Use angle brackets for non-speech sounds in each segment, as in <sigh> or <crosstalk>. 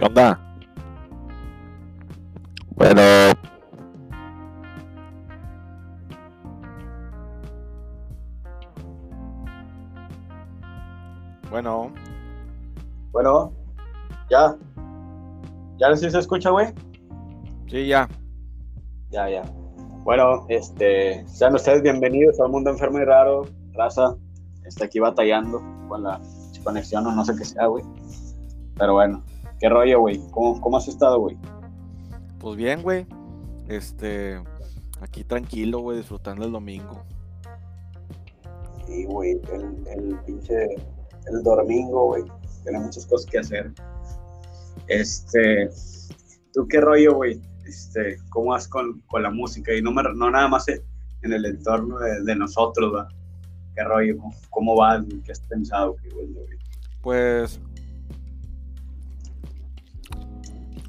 ¿Qué onda? Bueno. Bueno. Bueno, ya. ¿Ya sí se escucha, güey? Sí, ya. Ya, ya. Bueno, este, sean ustedes bienvenidos al mundo enfermo y raro. Raza, está aquí batallando con la conexión o no sé qué sea, güey. Pero bueno, ¿qué rollo, güey? ¿Cómo, ¿Cómo has estado, güey? Pues bien, güey. Este, aquí tranquilo, güey, disfrutando el domingo. Sí, güey, el, el pinche, el domingo, güey. Tiene muchas cosas que hacer. Este, ¿tú qué rollo, güey? Este, ¿cómo vas con, con la música? Y no, me, no nada más en el entorno de, de nosotros, ¿va? ¿Qué rollo? ¿Cómo, cómo vas? ¿Qué has pensado? ¿Qué, güey? Pues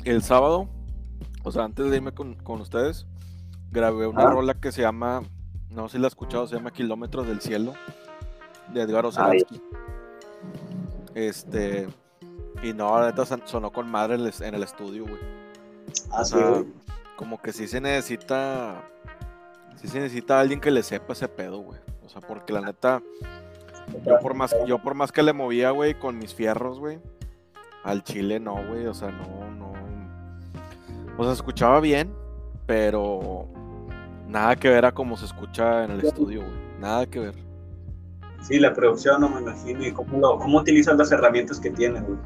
el sábado, o sea, antes de irme con, con ustedes, grabé una Ah. rola que se llama, no sé si la has escuchado, se llama Kilómetros del Cielo, de Edgar Oceransky. Este, y no, la neta son- sonó con madre en el, estudio, güey. Ah, O sí, sea, güey. como que sí se necesita, sí se necesita alguien que le sepa ese pedo, güey. O sea, porque la neta, yo por más, yo por más que le movía, güey, con mis fierros, güey, al chile no, güey, o sea, no. O sea, se escuchaba bien, pero nada que ver a como se escucha en el estudio, güey. Nada que ver. Sí, la producción, no me imagino. ¿Y cómo, lo, cómo utilizas las herramientas que tienes, güey?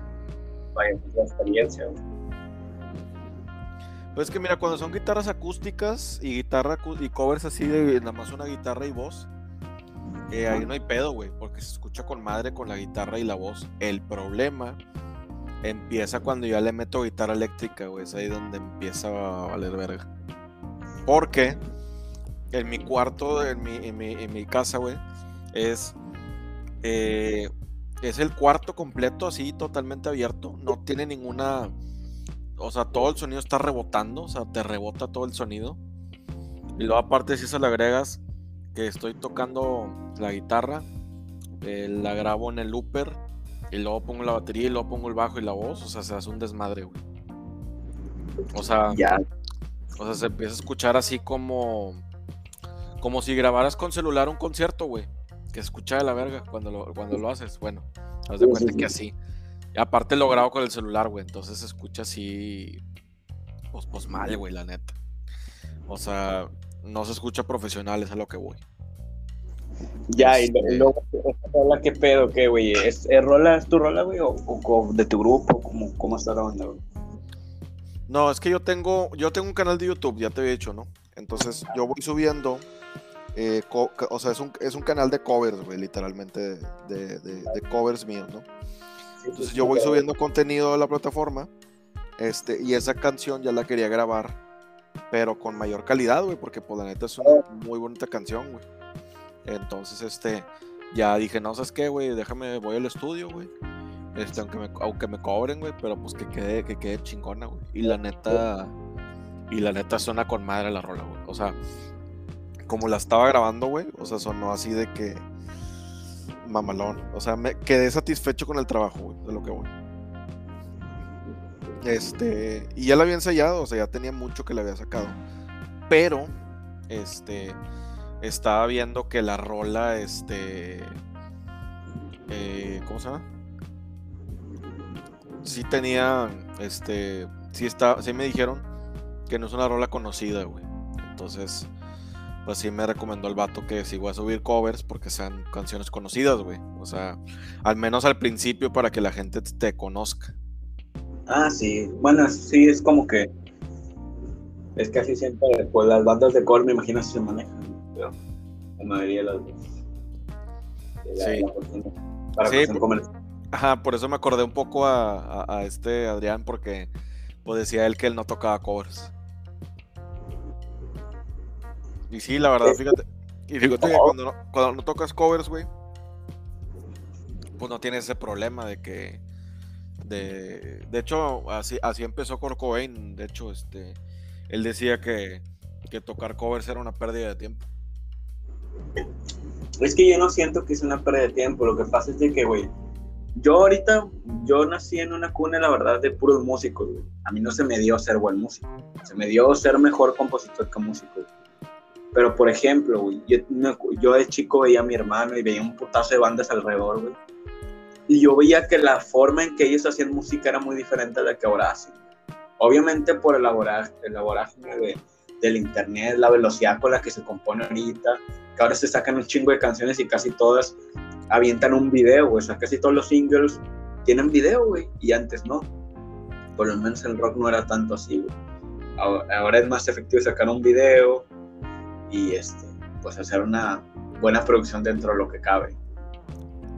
Vaya, pues, la experiencia, güey. Pues es que mira, cuando son guitarras acústicas y guitarra y covers así de nada más una guitarra y voz, eh, ahí no hay pedo, güey, porque se escucha con madre con la guitarra y la voz. El problema empieza cuando ya le meto guitarra eléctrica, güey, es ahí donde empieza a valer verga. Porque en mi cuarto, en mi, en mi, casa, güey, es, eh, es el cuarto completo así, totalmente abierto, no tiene ninguna o sea, todo el sonido está rebotando, o sea, te rebota todo el sonido. Y luego aparte si eso le agregas que estoy tocando la guitarra, eh, la grabo en el looper y luego pongo la batería y luego pongo el bajo y la voz, o sea, se hace un desmadre, güey. O sea, Ya, o sea, se empieza a escuchar así como como si grabaras con celular un concierto, güey, que se escucha de la verga cuando lo, cuando lo haces. Bueno, haz de Sí, cuenta sí, que sí. así. Y aparte lo grabo con el celular, güey. Entonces se escucha así. Pues, pues mal, güey, la neta. O sea, no se escucha profesional, es a lo que voy. Ya, y Este- luego, ¿esta rola qué pedo, qué, güey? ¿Es, es rola, es tu rola, güey? ¿O, de tu grupo? ¿Cómo, cómo está la onda, güey? No, es que yo tengo, yo tengo un canal de YouTube, ya te había dicho, ¿no? Entonces yo voy subiendo. eh, o sea, es un, es un canal de covers, güey, literalmente de, de- de covers míos, ¿no? Entonces yo voy subiendo contenido a la plataforma. Este, y esa canción ya la quería grabar, pero con mayor calidad, güey, porque pues la neta es una muy bonita canción, güey. Entonces, este, ya dije, no, ¿sabes qué, güey? Déjame, voy al estudio, güey. Este, aunque me, aunque me cobren, güey, pero pues que quede, que quede chingona, güey. Y la neta, y la neta suena con madre la rola, güey. O sea, como la estaba grabando, güey, o sea, sonó así de que mamalón. O sea, me quedé satisfecho con el trabajo, güey, de lo que voy. Este, y ya la había ensayado, o sea, ya tenía mucho que le había sacado. Pero, este, estaba viendo que la rola, este, eh, ¿cómo se llama? Sí tenía, este, sí está, sí me dijeron que no es una rola conocida, güey. Entonces, pues sí me recomendó el vato que si voy a subir covers porque sean canciones conocidas, güey. O sea, al menos al principio para que la gente te conozca. Ah, sí. Bueno, sí, es como que. Es casi siempre, pues las bandas de core me imagino si se manejan, la mayoría de las veces. de la- Sí. la cuestión- Para Sí, cuestión por- comercial. Ajá, por eso me acordé un poco a, a- a este Adrián porque pues decía él que él no tocaba covers. Y sí, la verdad, fíjate. Y fíjate que cuando no, cuando no tocas covers, güey, pues no tienes ese problema de que. De, de hecho, así, así empezó Kurt Cobain. De hecho, este, él decía que, que tocar covers era una pérdida de tiempo. Es que yo no siento que es una pérdida de tiempo. Lo que pasa es de que, güey, yo ahorita, yo nací en una cuna, la verdad, de puros músicos. A mí no se me dio ser buen músico, se me dio ser mejor compositor que músico. Pero, por ejemplo, güey, yo, yo de chico veía a mi hermano y veía un putazo de bandas alrededor, güey. Y yo veía que la forma en que ellos hacían música era muy diferente a la que ahora hacen. Obviamente por el elaboraje de, del internet, la velocidad con la que se compone ahorita, que ahora se sacan un chingo de canciones y casi todas avientan un video. O sea, casi todos los singles tienen video, güey. Y antes no. Por lo menos el rock no era tanto así, güey. Ahora, es más efectivo sacar un video y este, pues hacer una buena producción dentro de lo que cabe.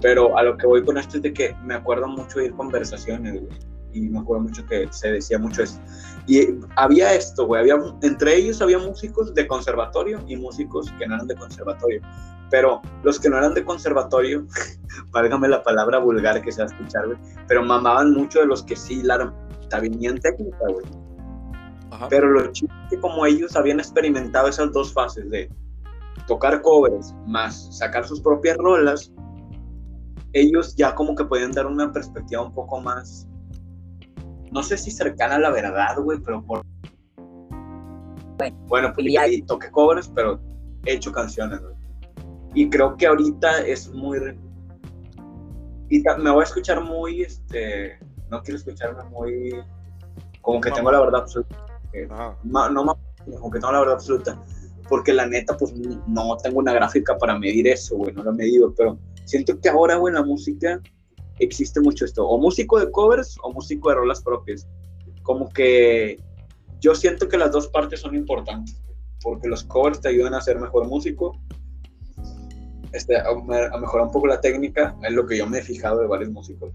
Pero a lo que voy con esto es de que me acuerdo mucho de ir conversaciones, güey y me acuerdo mucho que se decía mucho eso. Y había esto, güey, había, entre ellos había músicos de conservatorio y músicos que no eran de conservatorio. Pero los que no eran de conservatorio, <laughs> válgame la palabra vulgar que se va a escuchar, güey, pero mamaban mucho de los que sí la tenían técnica, güey. Pero los chicos que como ellos habían experimentado esas dos fases de tocar covers más sacar sus propias rolas, ellos ya como que podían dar una perspectiva un poco más no sé si cercana a la verdad, güey, pero por... Bueno, pues ya toqué covers, pero he hecho canciones, güey. Y creo que ahorita es muy... Y me voy a escuchar muy, este... No quiero escucharme muy... Como que tengo la verdad absoluta. no, no, como que tengo la verdad absoluta. Porque la neta, pues no tengo una gráfica para medir eso, güey, no lo he medido, pero siento que ahora, güey, la música existe mucho esto, o músico de covers o músico de rolas propias. Como que yo siento que las dos partes son importantes, porque los covers te ayudan a ser mejor músico, este, a, mejorar un poco la técnica, es lo que yo me he fijado de varios músicos.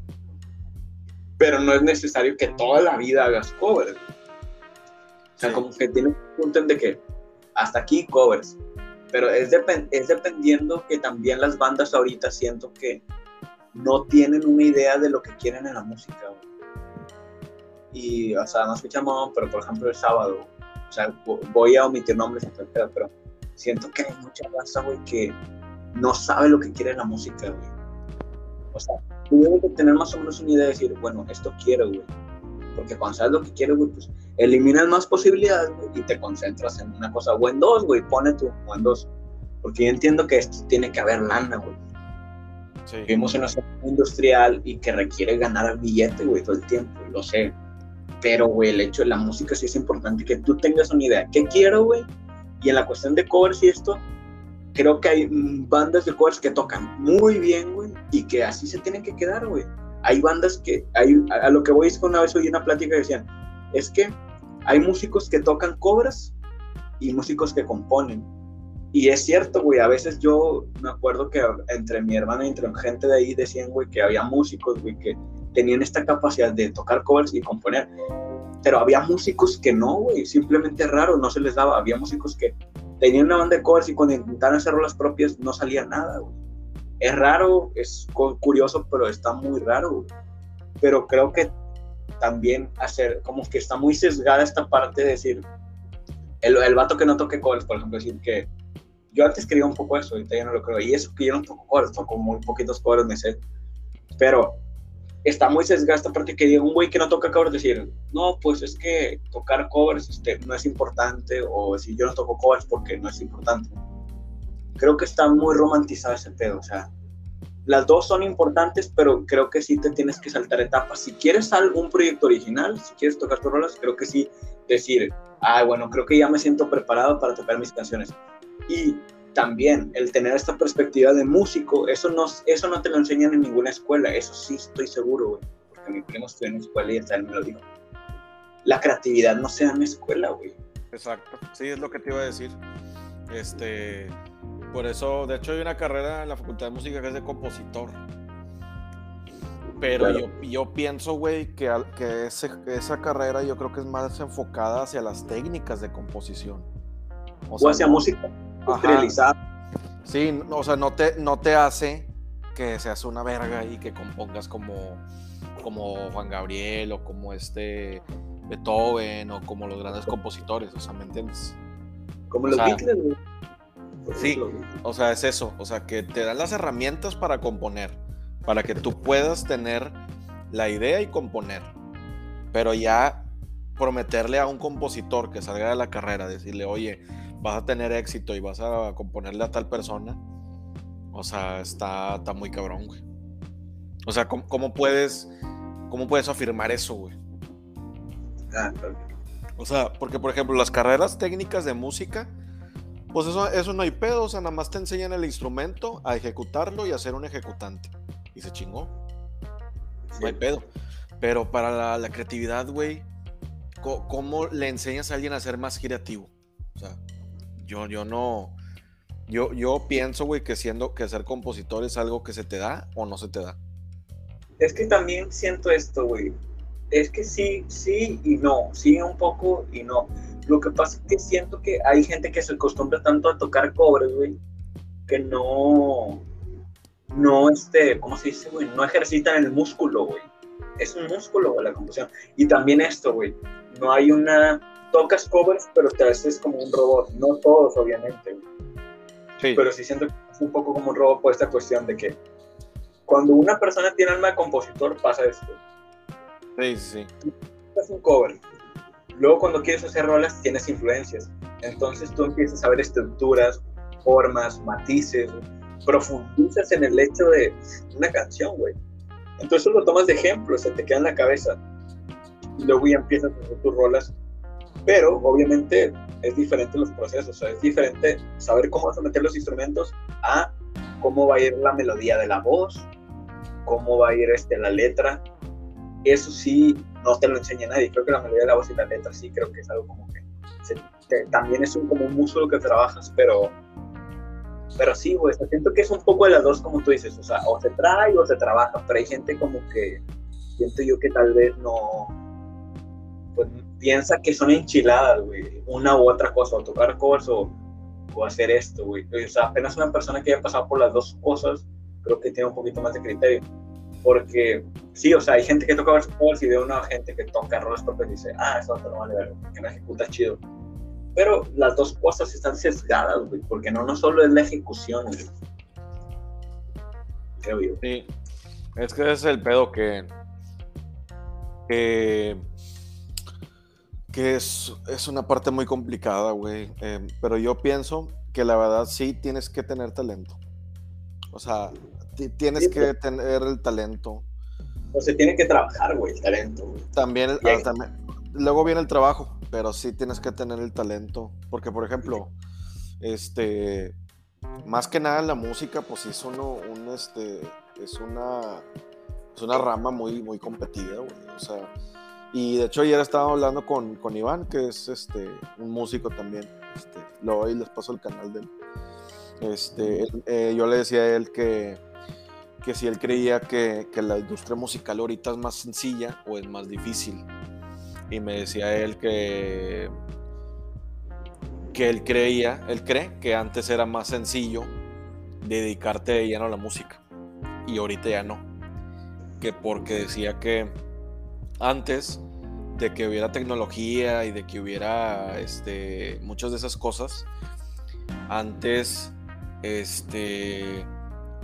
Pero no es necesario que toda la vida hagas covers. O sea, como que tiene un punto de que hasta aquí covers. Pero es, es dependiendo que también las bandas ahorita siento que no tienen una idea de lo que quieren en la música, Y, o sea, no escuchamos, pero por ejemplo el sábado, o sea, voy a omitir nombres, pero siento que hay mucha raza, güey, que no sabe lo que quiere la música, güey. O sea, tú debes que tener más o menos una idea de decir, bueno, esto quiero, güey. Porque cuando sabes lo que quieres, güey, pues eliminas más posibilidades, güey, y te concentras en una cosa, o en dos, güey, pone tú, o en dos. Porque yo entiendo que esto tiene que haber lana, güey Vivimos en una zona industrial y que requiere ganar billete, güey, todo el tiempo, lo sé. Pero, güey, el hecho de la música sí es importante, que tú tengas una idea. ¿Qué quiero, güey? Y en la cuestión de covers y esto, creo que hay bandas de covers que tocan muy bien, güey, y que así se tienen que quedar, güey. Hay bandas que, hay, a lo que voy es que una vez oí una plática que decían, es que hay músicos que tocan covers y músicos que componen y es cierto, güey, a veces yo me acuerdo que entre mi hermana y entre gente de ahí decían, güey, que había músicos, güey, que tenían esta capacidad de tocar covers y componer. Pero había músicos que no, güey, simplemente raro, no se les daba. Había músicos que tenían una banda de covers y cuando intentaban hacer las propias no salía nada, güey. Es raro, es curioso, pero está muy raro, güey. Pero creo que también hacer, como que está muy sesgada esta parte de decir, el, el vato que no toque covers, por ejemplo, decir que yo antes quería un poco eso, ahorita ya no lo creo. Y eso que yo no toco covers, toco muy poquitos covers, me sé. Pero está muy sesgada esta parte que diga un güey que no toca covers decir, no, pues es que tocar covers este, no es importante, o si yo no toco covers porque no es importante. Creo que está muy romantizado ese pedo, o sea, las dos son importantes, pero creo que sí te tienes que saltar etapas. Si quieres algún proyecto original, si quieres tocar tus rolas, creo que sí decir, ah, bueno, creo que ya me siento preparado para tocar mis canciones y también el tener esta perspectiva de músico, eso no, eso no te lo enseñan en ninguna escuela, eso sí estoy seguro, güey, porque mi primo estudió en escuela y hasta él me lo dijo. La creatividad no se da en la escuela, güey. Exacto, sí, es lo que te iba a decir. Este, por eso, de hecho, hay una carrera en la Facultad de Música que es de compositor. Pero yo, yo, pienso, güey, que, que esa carrera yo creo que es más enfocada hacia las técnicas de composición. O, hacia música realizada. Sí, o sea, no te, no te hace que seas una verga y que compongas como, como Juan Gabriel o como este Beethoven o como los grandes compositores, o sea, ¿me entiendes? Como los Beatles, Sí, o sea, es eso, o sea, que te dan las herramientas para componer, para que tú puedas tener la idea y componer. Pero ya prometerle a un compositor que salga de la carrera, decirle, oye, vas a tener éxito y vas a componerle a tal persona, o sea, está, está muy cabrón, güey. O sea, ¿cómo, puedes, cómo puedes afirmar eso, güey? Ah, o sea, porque por ejemplo, las carreras técnicas de música, pues eso, eso no hay pedo, o sea, nada más te enseñan el instrumento a ejecutarlo y a ser un ejecutante. Y se chingó. No hay pedo. Pero para la, creatividad, güey, ¿cómo, le enseñas a alguien a ser más creativo? O sea, yo, yo no. Yo, yo pienso, güey, que siendo que ser compositor es algo que se te da o no se te da. Es que también siento esto, güey. Es que sí, sí y no. Sí, un poco y no. Lo que pasa es que siento que hay gente que se acostumbra tanto a tocar cobres, güey, que no, no, este, ¿cómo se dice, güey? No ejercitan el músculo, güey. Es un músculo, güey, la composición. Y también esto, güey. No hay una, tocas covers, pero te haces como un robot. No todos, obviamente, Sí. Pero sí siento que es un poco como un robot por esta cuestión de que cuando una persona tiene alma de compositor, pasa esto. Sí, sí. Haces un cover, Luego cuando quieres hacer rolas tienes influencias. Entonces tú empiezas a ver estructuras, formas, matices, profundizas en el hecho de una canción, güey. Entonces lo tomas de ejemplo, se te queda en la cabeza. Y luego ya empiezas a hacer tus rolas. Pero obviamente es diferente los procesos, o sea, es diferente saber cómo vas a meter los instrumentos a cómo va a ir la melodía de la voz, cómo va a ir este, la letra. Eso sí no te lo enseña nadie. Creo que la mayoría de la voz y la letra sí creo que es algo como que, también es un, como un músculo que trabajas, pero pero sí, güey, siento que es un poco de las dos, como tú dices, o sea, o se trae o se trabaja, pero hay gente como que, siento yo que tal vez no, pues piensa que son enchiladas, güey, una u otra cosa, o tocar covers o, o hacer esto, güey. O sea, apenas una persona que haya pasado por las dos cosas, creo que tiene un poquito más de criterio. Porque sí, o sea, hay gente que toca covers y ve una gente que toca roles propios dice, ah, eso no vale ver, que no ejecuta chido. Pero las dos cosas están sesgadas, güey, porque no, no solo es la ejecución. Creo yo. Sí, es que ese es el pedo que. que. Que es, es una parte muy complicada, güey. Eh, pero yo pienso que la verdad sí tienes que tener talento. O sea, tienes que tener el talento. O se tiene que trabajar, güey, el talento. También, ah, luego viene el trabajo, pero sí tienes que tener el talento. Porque, por ejemplo, este, más que nada la música, pues es uno, un, este, es una, es una rama muy, muy competida, güey. O sea, y de hecho ayer estaba hablando con, con Iván, que es este, un músico también. Este, luego ahí les paso el canal de él. Este, eh, yo le decía a él que que si él creía que, la industria musical ahorita es más sencilla o es más difícil. Y me decía él que, que él creía, él cree que antes era más sencillo dedicarte de lleno a la música. Y ahorita ya no. Que porque decía que antes de que hubiera tecnología y de que hubiera este, muchas de esas cosas, antes este,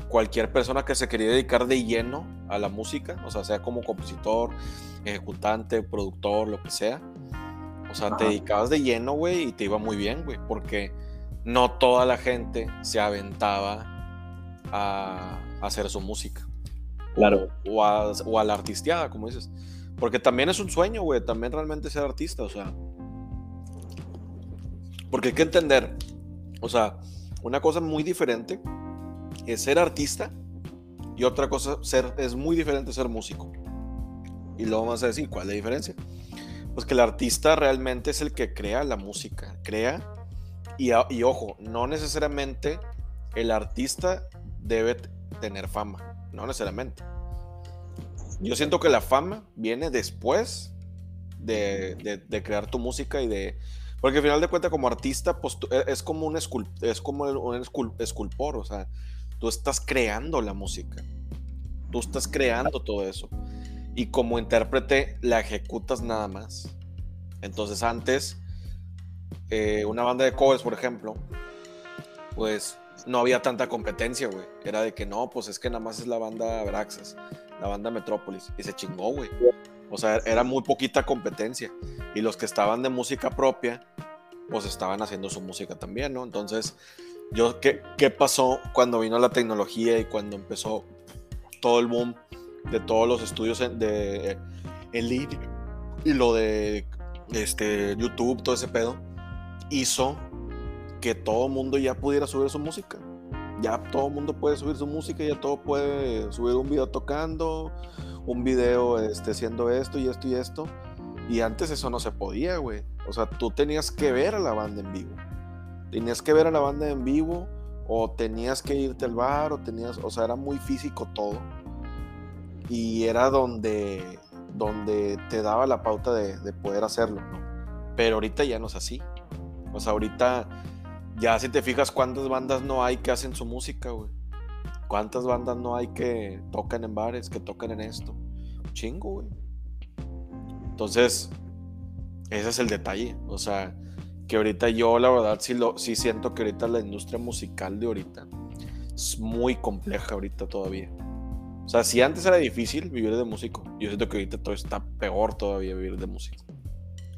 cualquier persona que se quería dedicar de lleno a la música, o sea, sea como compositor, ejecutante, productor, lo que sea. O sea, te dedicabas de lleno, güey, y te iba muy bien, güey, porque no toda la gente se aventaba a, hacer su música. Claro. O a, o a la artisteada, como dices. Porque también es un sueño, güey, también realmente ser artista, o sea. Porque hay que entender, o sea, una cosa muy diferente es ser artista y otra cosa ser, es muy diferente ser músico. Y luego vamos a decir, ¿cuál es la diferencia? Pues que el artista realmente es el que crea la música, crea y, y ojo, no necesariamente el artista debe tener fama, no necesariamente. Yo siento que la fama viene después de, crear tu música y de... Porque al final de cuentas como artista, pues e, es como un, es como un escultor, o sea, Tú estás creando la música. Tú estás creando todo eso. Y como intérprete la ejecutas nada más. Entonces antes, eh, una banda de covers, por ejemplo, pues no había tanta competencia, güey. Era de que no, pues es que nada más es la banda Braxas, la banda Metrópolis. Y se chingó, güey. O sea, era muy poquita competencia. Y los que estaban de música propia, pues estaban haciendo su música también, ¿no? Entonces, yo, ¿qué, qué pasó cuando vino la tecnología y cuando empezó todo el boom de todos los estudios de en línea y lo de este, YouTube, todo ese pedo, hizo que todo mundo ya pudiera subir su música. Ya todo mundo puede subir su música, ya todo puede subir un video tocando, un video este, haciendo esto y esto y esto. Y antes eso no se podía, güey. O sea, tú tenías que ver a la banda en vivo. Tenías que ver a la banda en vivo o tenías que irte al bar o tenías, o sea, era muy físico todo. Y era donde donde te daba la pauta de, poder hacerlo, ¿no? Pero ahorita ya no es así. O sea, ahorita ya si te fijas cuántas bandas no hay que hacen su música, güey. Cuántas bandas no hay que tocan en bares, que tocan en esto. Chingo, güey. Entonces, ese es el detalle. O sea, que ahorita yo la verdad sí, lo, sí siento que ahorita la industria musical de ahorita es muy compleja ahorita todavía. O sea, si antes era difícil vivir de músico, yo siento que ahorita todo está peor todavía vivir de músico.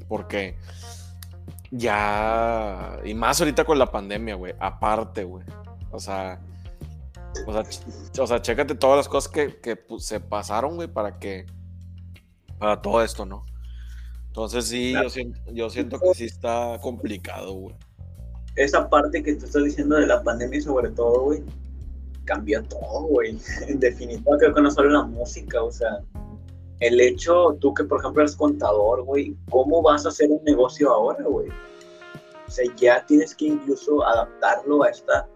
Porque ya. Y más ahorita con la pandemia, güey. Aparte, güey. O sea. O sea, o sea, chécate todas las cosas que, que pues, se pasaron, güey, para que. Para todo esto, ¿no? Entonces sí, yo, siento, yo siento que sí está complicado, güey. Esa parte que tú estás diciendo de la pandemia, sobre todo, güey cambia todo, güey. <laughs> En definitiva, creo que no solo la música, o sea, el hecho, tú que por ejemplo eres contador, güey, ¿cómo vas a hacer un negocio ahora, güey? O sea, ya tienes que incluso adaptarlo a esta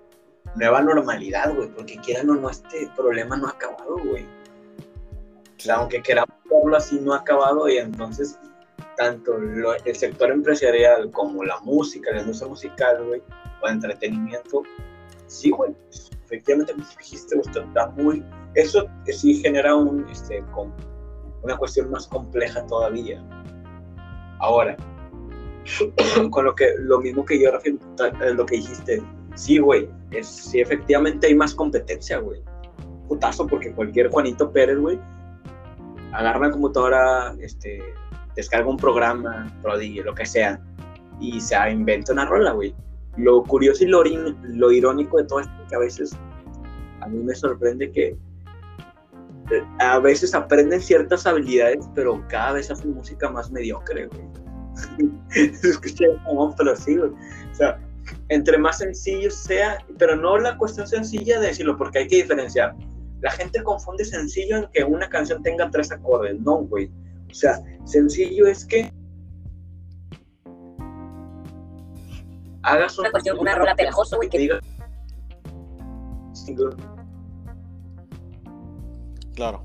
nueva normalidad, güey, porque quieran o no, este problema no ha acabado, güey. O sea, aunque queramos verlo así, no ha acabado y entonces tanto el sector empresarial como la música, la industria musical, güey, o entretenimiento, sí, güey, efectivamente, como dijiste, está muy, eso sí genera un, este, con, una cuestión más compleja todavía. Ahora, <clears throat> con lo que lo mismo que yo a lo que dijiste, sí, güey, es, sí, efectivamente hay más competencia, güey. Putazo, porque cualquier Juanito Pérez, güey, agarra la computadora, este, descarga un programa, lo que sea, y se inventa una rola, güey. Lo curioso y lo, irónico de todo esto es que a veces a mí me sorprende que eh, a veces aprenden ciertas habilidades, pero cada vez hacen música más mediocre, güey. <laughs> Escuché como, pero sí, güey. O sea, entre más sencillo sea, pero no la cuestión sencilla de decirlo, porque hay que diferenciar. La gente confunde sencillo en que una canción tenga tres acordes, no, güey. O sea, sencillo es que hagas una, cuestión, una rola pegajosa, güey, que diga. Claro.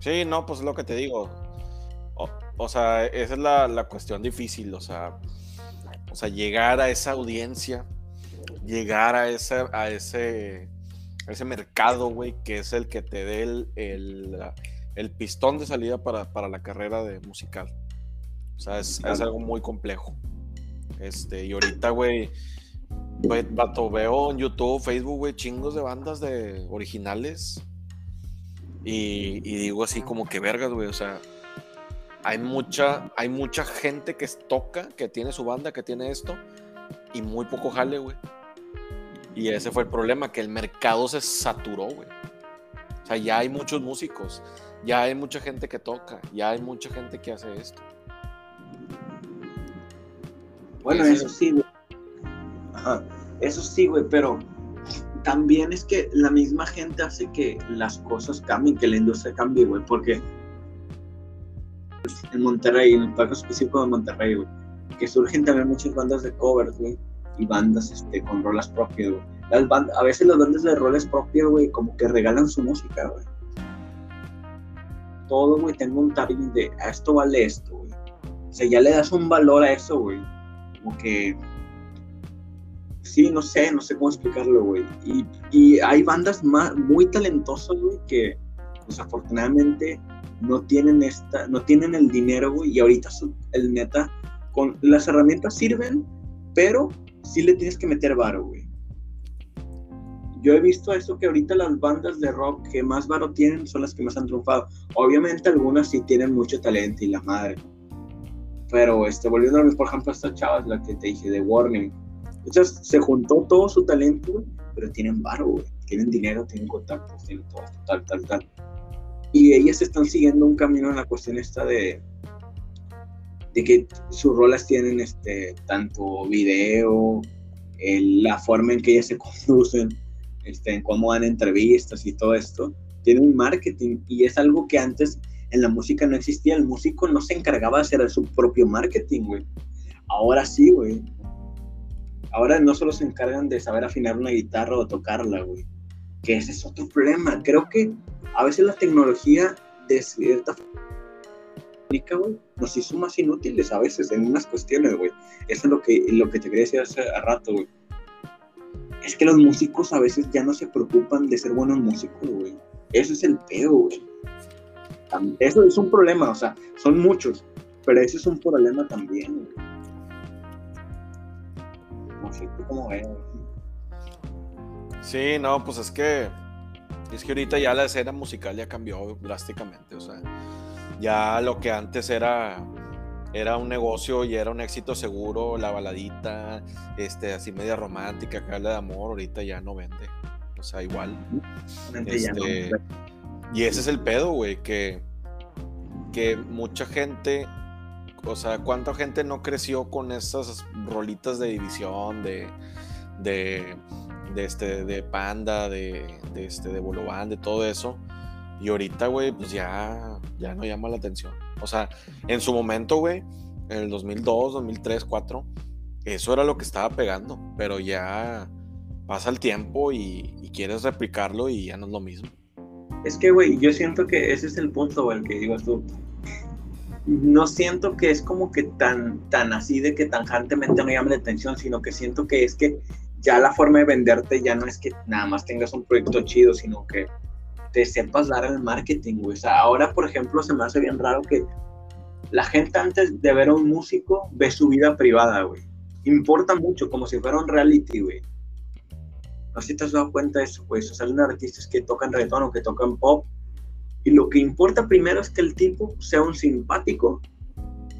Sí, no, pues lo que te digo. O, sea, esa es la, cuestión difícil, o sea, o sea, llegar a esa audiencia, llegar a ese, a ese, ese mercado, güey, que es el que te dé el, el, pistón de salida para, para la carrera de musical. O sea, es, algo muy complejo. Este, y ahorita, güey, vato, veo en YouTube, Facebook, güey, chingos de bandas de originales. Y, digo así como que vergas, güey. O sea, hay mucha, hay mucha gente que toca, que tiene su banda, que tiene esto, y muy poco jale, güey. Y ese fue el problema, que el mercado se saturó, güey. O sea, ya hay muchos músicos, ya hay mucha gente que toca, ya hay mucha gente que hace esto. Bueno, eso sí, güey. Eso sí, güey, pero también es que la misma gente hace que las cosas cambien, que la industria cambie, güey, porque en Monterrey, en el parque específico de Monterrey, güey, que surgen también muchas bandas de covers, güey, y bandas este, con rolas propias, güey. A veces las bandas de roles propios, güey, como que regalan su música, güey. Todo, güey, tengo un target de, a esto vale esto, güey. O sea, ya le das un valor a eso, güey como que sí, no sé, no sé cómo explicarlo, güey. Y, hay bandas muy talentosas, güey, que desafortunadamente no tienen esta, no tienen el dinero, güey, y ahorita el neta, con las herramientas sirven, pero sí le tienes que meter varo, güey. Yo he visto eso que ahorita las bandas de rock que más varo tienen son las que más han triunfado. Obviamente algunas sí tienen mucho talento y la madre. Pero este, volviendo a por ejemplo, a esta chava, la que te dije, de Warning. Entonces se juntó todo su talento, pero tienen varo. Tienen dinero, tienen contactos, tienen todo, tal, tal, tal. Y ellas están siguiendo un camino en la cuestión esta de, de que sus rolas tienen este, tanto video, la forma en que ellas se conducen, este, en cómo dan entrevistas y todo esto, tiene un marketing y es algo que antes en la música no existía. El músico no se encargaba de hacer su propio marketing, güey. Ahora sí, güey. Ahora no solo se encargan de saber afinar una guitarra o tocarla, güey. Que ese es otro problema. Creo que a veces la tecnología de cierta forma nos hizo más inútiles a veces en unas cuestiones, güey. Eso es lo que, lo que te quería decir hace rato, güey. Es que los músicos a veces ya no se preocupan de ser buenos músicos, güey. Eso es el pedo, güey. Eso es un problema, o sea, son muchos, pero eso es un problema también, güey. No sé, ¿tú cómo ves? Sí, no, pues es que es que ahorita ya la escena musical ya cambió drásticamente, o sea, ya lo que antes era era un negocio y era un éxito seguro, la baladita, este, así media romántica, que habla de amor, ahorita ya no vende. O sea, igual. Este, y ese es el pedo, güey, que, que mucha gente, o sea, cuánta gente no creció con esas rolitas de división, de, de, este, de Panda, de, de este, de Bolobán, de todo eso. Y ahorita, güey, pues ya, ya no llama la atención. O sea, en su momento, güey, en el 2002, 2003, 2004, eso era lo que estaba pegando, pero ya pasa el tiempo y, quieres replicarlo y ya no es lo mismo. Es que, güey, yo siento que ese es el punto, güey, que digo tú. No siento que es como que tan, tan así de que tanjantemente no llame la atención, sino que siento que es que ya la forma de venderte ya no es que nada más tengas un proyecto chido, sino que te sepas dar el marketing, güey. O sea, ahora, por ejemplo, se me hace bien raro que la gente antes de ver a un músico ve su vida privada, güey. Importa mucho, como si fuera un reality, güey. No sé si te has dado cuenta de eso, güey. O salen artistas que tocan reggaetón o que tocan pop. Y lo que importa primero es que el tipo sea un simpático,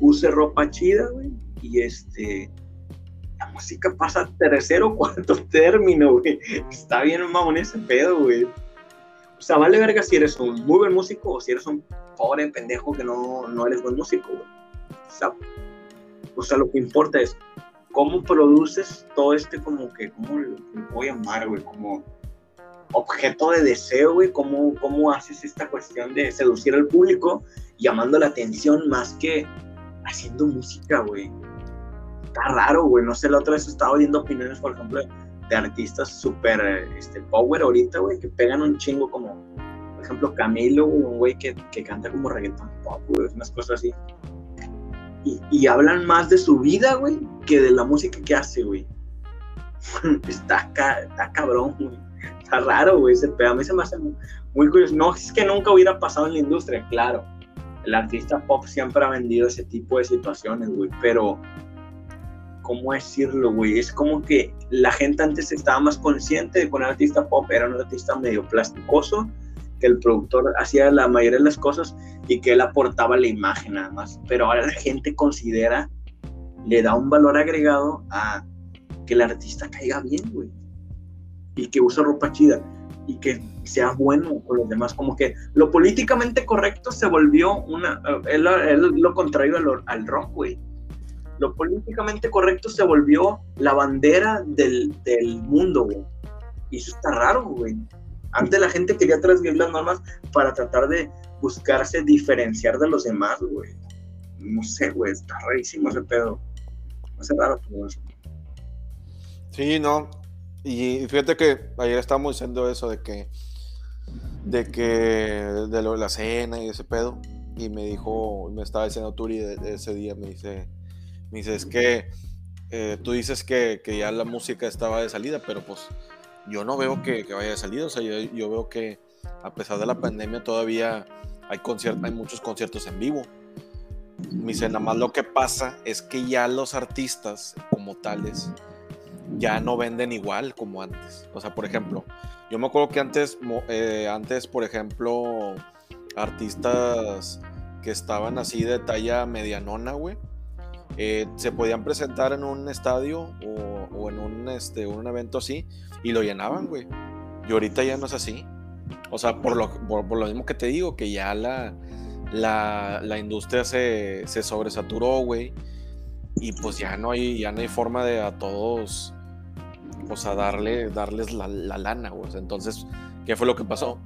use ropa chida, güey. Y este. La música pasa tercero o cuarto <laughs> término, güey. Está bien mamón ese pedo, güey. O sea, vale verga si eres un muy buen músico o si eres un pobre pendejo que no, no eres buen músico, güey. O sea, o sea, lo que importa es cómo produces todo este como que, ¿cómo lo voy a llamar, güey? Como objeto de deseo, güey, cómo, cómo haces esta cuestión de seducir al público, llamando la atención más que haciendo música, güey. Está raro, güey. No sé, la otra vez estaba oyendo opiniones, por ejemplo, de artistas súper este, power ahorita, güey, que pegan un chingo como, por ejemplo, Camilo, un güey que, que, canta como reggaeton pop, güey, unas cosas así. Y, y, hablan más de su vida, güey, que de la música que hace, güey. <laughs> está, está cabrón, güey. Está raro, güey, ese pedo. A mí se me hace muy curioso. No es que nunca hubiera pasado en la industria, claro. El artista pop siempre ha vendido ese tipo de situaciones, güey, pero ¿cómo decirlo, güey? Es como que la gente antes estaba más consciente de que un artista pop era un artista medio plasticoso, que el productor hacía la mayoría de las cosas y que él aportaba la imagen nada más. Pero ahora la gente considera, le da un valor agregado a que el artista caiga bien, güey. Y que use ropa chida y que sea bueno con los demás. Como que lo políticamente correcto se volvió una. Él, lo contrario al, al rock, güey lo políticamente correcto se volvió la bandera del, mundo, güey. Y eso está raro, güey. Antes la gente quería transgredir las normas para tratar de buscarse diferenciar de los demás, güey. No sé, güey, está rarísimo ese pedo. Hace raro todo eso. Sí, no. Y fíjate que ayer estábamos diciendo eso de que de que de lo de la cena y ese pedo. Y me dijo, me estaba diciendo Turi de ese día, me dice, me dice, es que eh, tú dices que, que, ya la música estaba de salida, pero pues yo no veo que, que vaya de salida. O sea, yo, yo, veo que a pesar de la pandemia todavía hay, conciertos, hay muchos conciertos en vivo. Me dice, nada más lo que pasa es que ya los artistas como tales ya no venden igual como antes. O sea, por ejemplo, yo me acuerdo que antes, eh, antes por ejemplo, artistas que estaban así de talla medianona, güey, eh, se podían presentar en un estadio o, en un, este, un evento así y lo llenaban, güey. Y ahorita ya no es así. O sea, por lo, por, lo mismo que te digo, que ya la, la, industria se, se sobresaturó, güey. Y pues ya no hay, ya no hay forma de a todos, pues a darle, darles la, lana, güey. Entonces, ¿qué fue lo que pasó?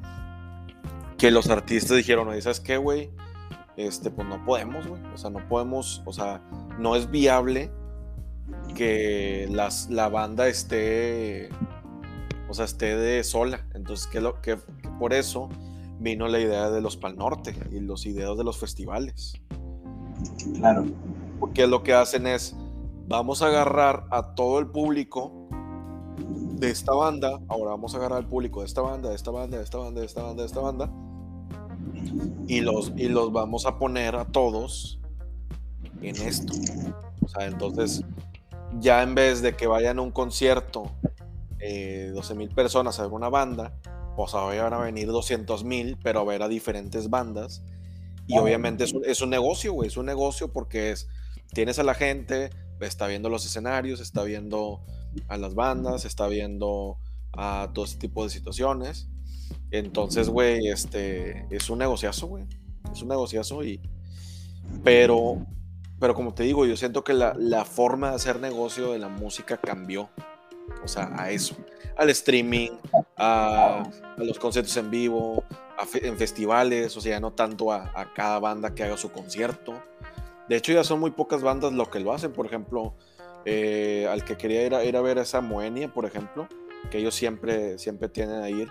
Que los artistas dijeron, ¿sabes qué, güey? Este, pues no podemos, güey. O sea, no podemos, o sea, no es viable que las, la banda esté, o sea, esté de sola. Entonces, que, lo, que, por eso vino la idea de los Pal Norte y los ideas de los festivales. Claro. Porque lo que hacen es, vamos a agarrar a todo el público de esta banda, ahora vamos a agarrar al público de esta banda, de esta banda, de esta banda, de esta banda, de esta banda, y los, y los vamos a poner a todos en esto. O sea, entonces, ya en vez de que vayan a un concierto eh, 12 mil personas a ver una banda, pues ahora van a venir 200 mil, pero a ver a diferentes bandas. Y obviamente es un, es un negocio, güey, es un negocio porque es, tienes a la gente, está viendo los escenarios, está viendo a las bandas, está viendo a todo ese tipo de situaciones. Entonces, güey, este, es un negociazo, güey. Es un negociazo y... Pero pero como te digo, yo siento que la, forma de hacer negocio de la música cambió. O sea, a eso. Al streaming, a, los conciertos en vivo, en festivales, o sea, no tanto a, cada banda que haga su concierto. De hecho, ya son muy pocas bandas lo que lo hacen. Por ejemplo, eh, al que quería ir a, ir a ver esa Moenia, por ejemplo, que ellos siempre, siempre tienen a ir.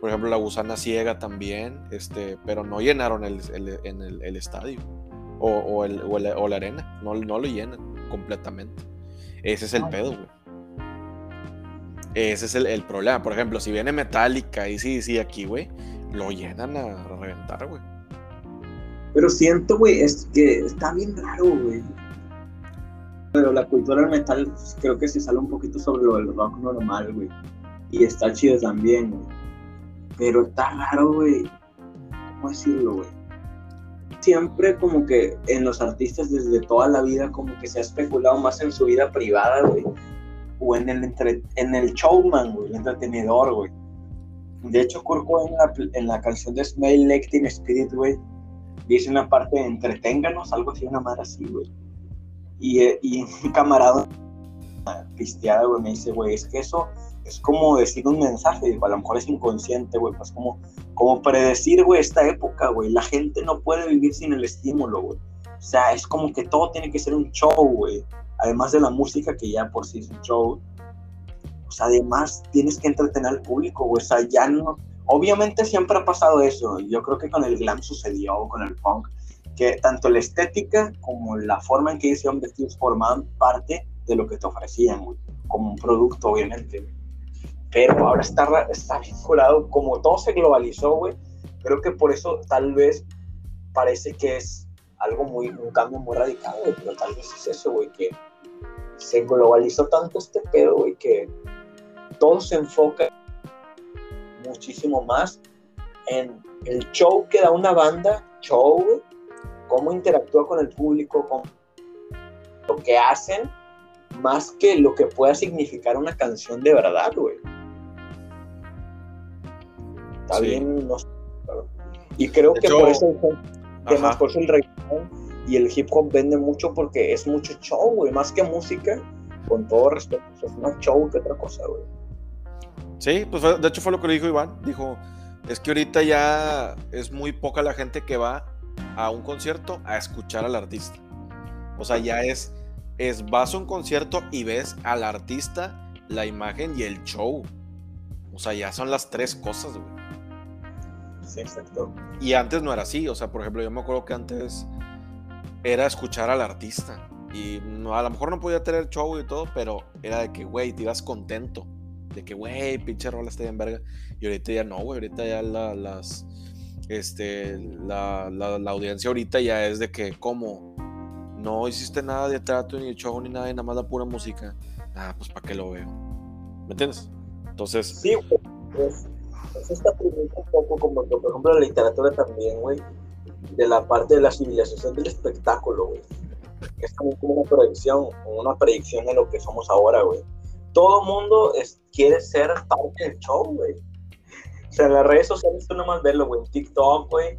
Por ejemplo, la Gusana Ciega también, este, pero no llenaron el, el estadio o, el, o, la, arena. No, no lo llenan completamente. Ese es el pedo, güey. Ese es el, problema. Por ejemplo, si viene Metallica y sí, sí, aquí, güey, lo llenan a reventar, güey. Pero siento, güey, es que está bien raro, güey. Pero la cultura del metal creo que se sale un poquito sobre lo del rock normal, güey. Y está chido también, güey. Pero está raro, güey. ¿Cómo decirlo, güey? siempre como que en los artistas desde toda la vida como que se ha especulado más en su vida privada, güey. O en el, entre, en el showman, güey, el entretenedor, güey. De hecho, Kurt en la, en la canción de Smell Lectin Spirit, güey, dice una parte de entreténganos, algo así, una madre así, güey. Y, y camarada pisteada, güey, me dice, güey, es que eso es como decir un mensaje, digo, a lo mejor es inconsciente, güey, pues como, como predecir, güey, esta época, güey, la gente no puede vivir sin el estímulo, güey. O sea, es como que todo tiene que ser un show, güey. Además de la música, que ya por sí es un show. Sea, además tienes que entretener al público, güey. O sea, ya no... Obviamente siempre ha pasado eso. Yo creo que con el glam sucedió, con el punk, que tanto la estética como la forma en que ellos iban vestidos formaban parte de lo que te ofrecían, güey. Como un producto, obviamente pero ahora está, está vinculado, como todo se globalizó, güey, creo que por eso tal vez parece que es algo muy, un cambio muy radical, güey, pero tal vez es eso, güey, que se globalizó tanto este pedo, güey, que todo se enfoca muchísimo más en el show que da una banda, show, güey, cómo interactúa con el público, con lo que hacen, más que lo que pueda significar una canción de verdad, güey. Está bien, no sé. Y creo que por eso que más por el reggaetón y el hip hop vende mucho porque es mucho show, güey, más que música, con todo respeto, es más show que otra cosa, güey. Sí, pues de hecho fue lo que le dijo Iván, dijo, es que ahorita ya es muy poca la gente que va a un concierto a escuchar al artista. O sea, ya es, es vas a un concierto y ves al artista, la imagen y el show. O sea, ya son las tres cosas, güey. Y antes no era así, o sea, por ejemplo, yo me acuerdo que antes era escuchar al artista. Y a lo mejor no podía tener show y todo, pero era de que, güey, te ibas contento. De que, güey, pinche rola está bien verga. Y ahorita ya no, güey, ahorita ya la, las, este, la, la, audiencia ahorita ya es de que, ¿cómo? No hiciste nada de teatro, ni de show, ni nada, y nada más la pura música. ah, pues ¿para qué lo veo? ¿Me entiendes? Entonces... Sí, pues, pues esta pregunta un poco como, por ejemplo, la literatura también, güey, de la parte de la civilización del espectáculo, güey. Es como una predicción, una predicción de lo que somos ahora, güey. Todo mundo es, quiere ser parte del show, güey. O sea, en las redes sociales tú nomás verlo, güey. TikTok, güey.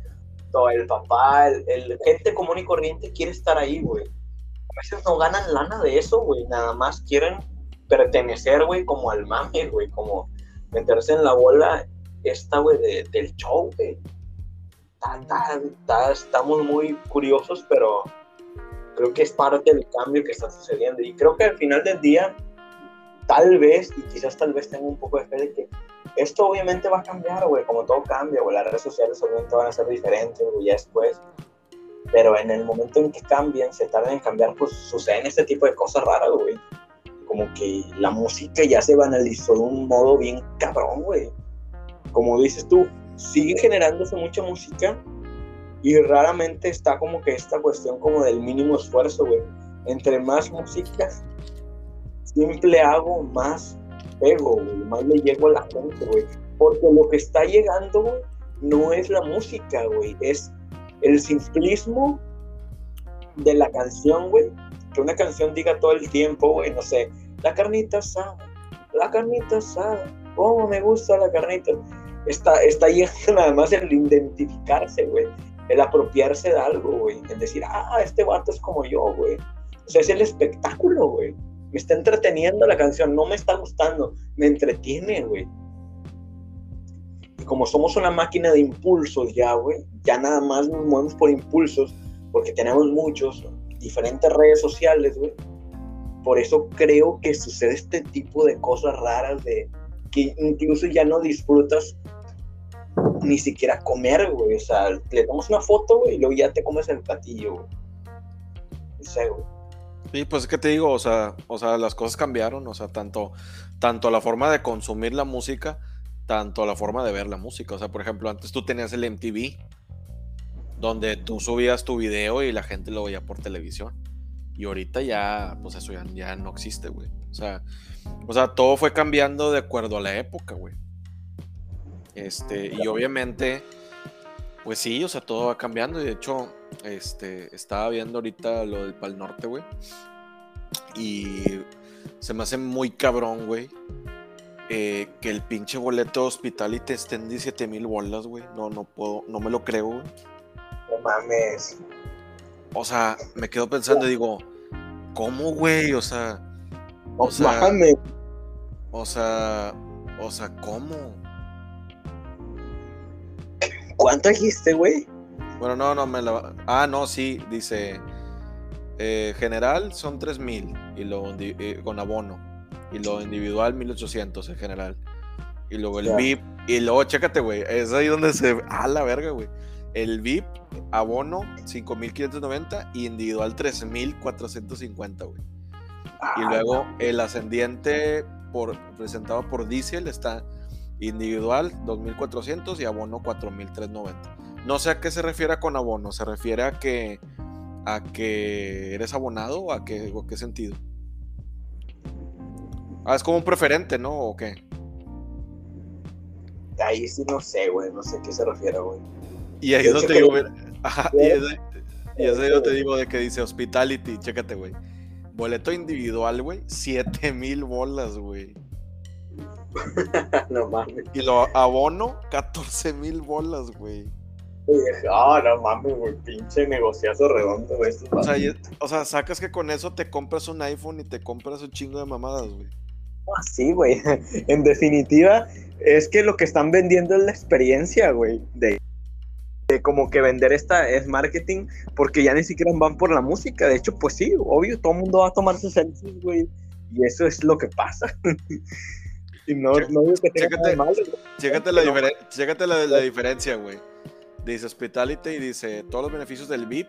Todo el papá, el, gente común y corriente quiere estar ahí, güey. A veces no ganan lana de eso, güey. Nada más quieren pertenecer, güey, como al mame, güey. Como meterse en la bola esta, güey, del show, güey estamos muy curiosos, pero creo que es parte del cambio que está sucediendo. Y creo que al final del día, tal vez, y quizás tal vez tengo un poco de fe de que esto obviamente va a cambiar, güey, como todo cambia, güey, las redes sociales obviamente van a ser diferentes, güey, ya después. Pero en el momento en que cambien, se tardan en cambiar, pues suceden este tipo de cosas raras, güey. Como que la música ya se banalizó de un modo bien cabrón, güey. Como dices tú, sigue generándose mucha música y raramente está como que esta cuestión como del mínimo esfuerzo, güey. Entre más música simple hago, más pego, güey, más le llego a la gente, güey. Porque lo que está llegando, no es la música, güey, es el simplismo de la canción, güey. Que una canción diga todo el tiempo, güey, no sé, la carnita asada, la carnita asada, cómo me gusta la carnita está, está llegando <laughs> nada más el identificarse, güey. El apropiarse de algo, güey. El decir, ah, este vato es como yo, güey. O sea, es el espectáculo, güey. Me está entreteniendo la canción, no me está gustando, me entretiene, güey. Y como somos una máquina de impulsos ya, güey, ya nada más nos movemos por impulsos, porque tenemos muchos, diferentes redes sociales, güey. Por eso creo que sucede este tipo de cosas raras de que incluso ya no disfrutas ni siquiera comer, güey. O sea, le damos una foto, güey, y luego ya te comes el platillo, güey. No sé, güey. Sí, pues es que te digo, o sea, o sea, las cosas cambiaron, o sea, tanto, tanto la forma de consumir la música, tanto la forma de ver la música. O sea, por ejemplo, antes tú tenías el MTV, donde tú subías tu video y la gente lo veía por televisión. Y ahorita ya, pues eso ya, ya no existe, güey. O sea, o sea, todo fue cambiando de acuerdo a la época, güey. Este, y obviamente, pues sí, o sea, todo va cambiando. Y de hecho, este, estaba viendo ahorita lo del Pal Norte, güey. Y se me hace muy cabrón, güey. Eh, que el pinche boleto hospital y te estén 17 mil bolas, güey. No, no puedo, no me lo creo, güey. No mames. O sea, me quedo pensando y digo, ¿cómo, güey? O sea, o sea, o sea, o sea, ¿cómo? ¿Cuánto dijiste, güey? Bueno, no, no me la. Ah, no, sí, dice. Eh, general son 3000 y lo eh, con abono. Y lo individual 1800 en general. Y luego el VIP. Y luego, chécate, güey. Es ahí donde se. Ah, la verga, güey. El VIP, abono 5590 y individual 13450, güey. y ah, luego el ascendiente por, presentado por Diesel está Individual 2.400 y abono 4.390. No sé a qué se refiere con abono. ¿Se refiere a que, a que eres abonado o a qué, o qué sentido? Ah, es como un preferente, ¿no? ¿O qué? Ahí sí no sé, güey. No sé a qué se refiere, güey. Y ahí es donde te digo, ajá, y es, ahí te digo de que dice hospitality, chécate, güey. Boleto individual, güey, 7 mil bolas, güey. <laughs> no mames. Y lo abono 14 mil bolas, güey. Ah, no mames, güey, pinche negociazo redondo, güey. O sea, o sea, sacas que con eso te compras un iPhone y te compras un chingo de mamadas, güey. Ah, sí, güey. <laughs> En definitiva, es que lo que están vendiendo es la experiencia, güey. De, de, como que vender esta es marketing, porque ya ni siquiera van por la música. De hecho, pues sí, obvio, todo el mundo va a tomar sus selfies, güey. Y eso es lo que pasa. <laughs> Y no, no digo que chécate, mal, chécate, la, chécate la, la, diferencia, güey. Dice Hospitality y dice todos los beneficios del VIP,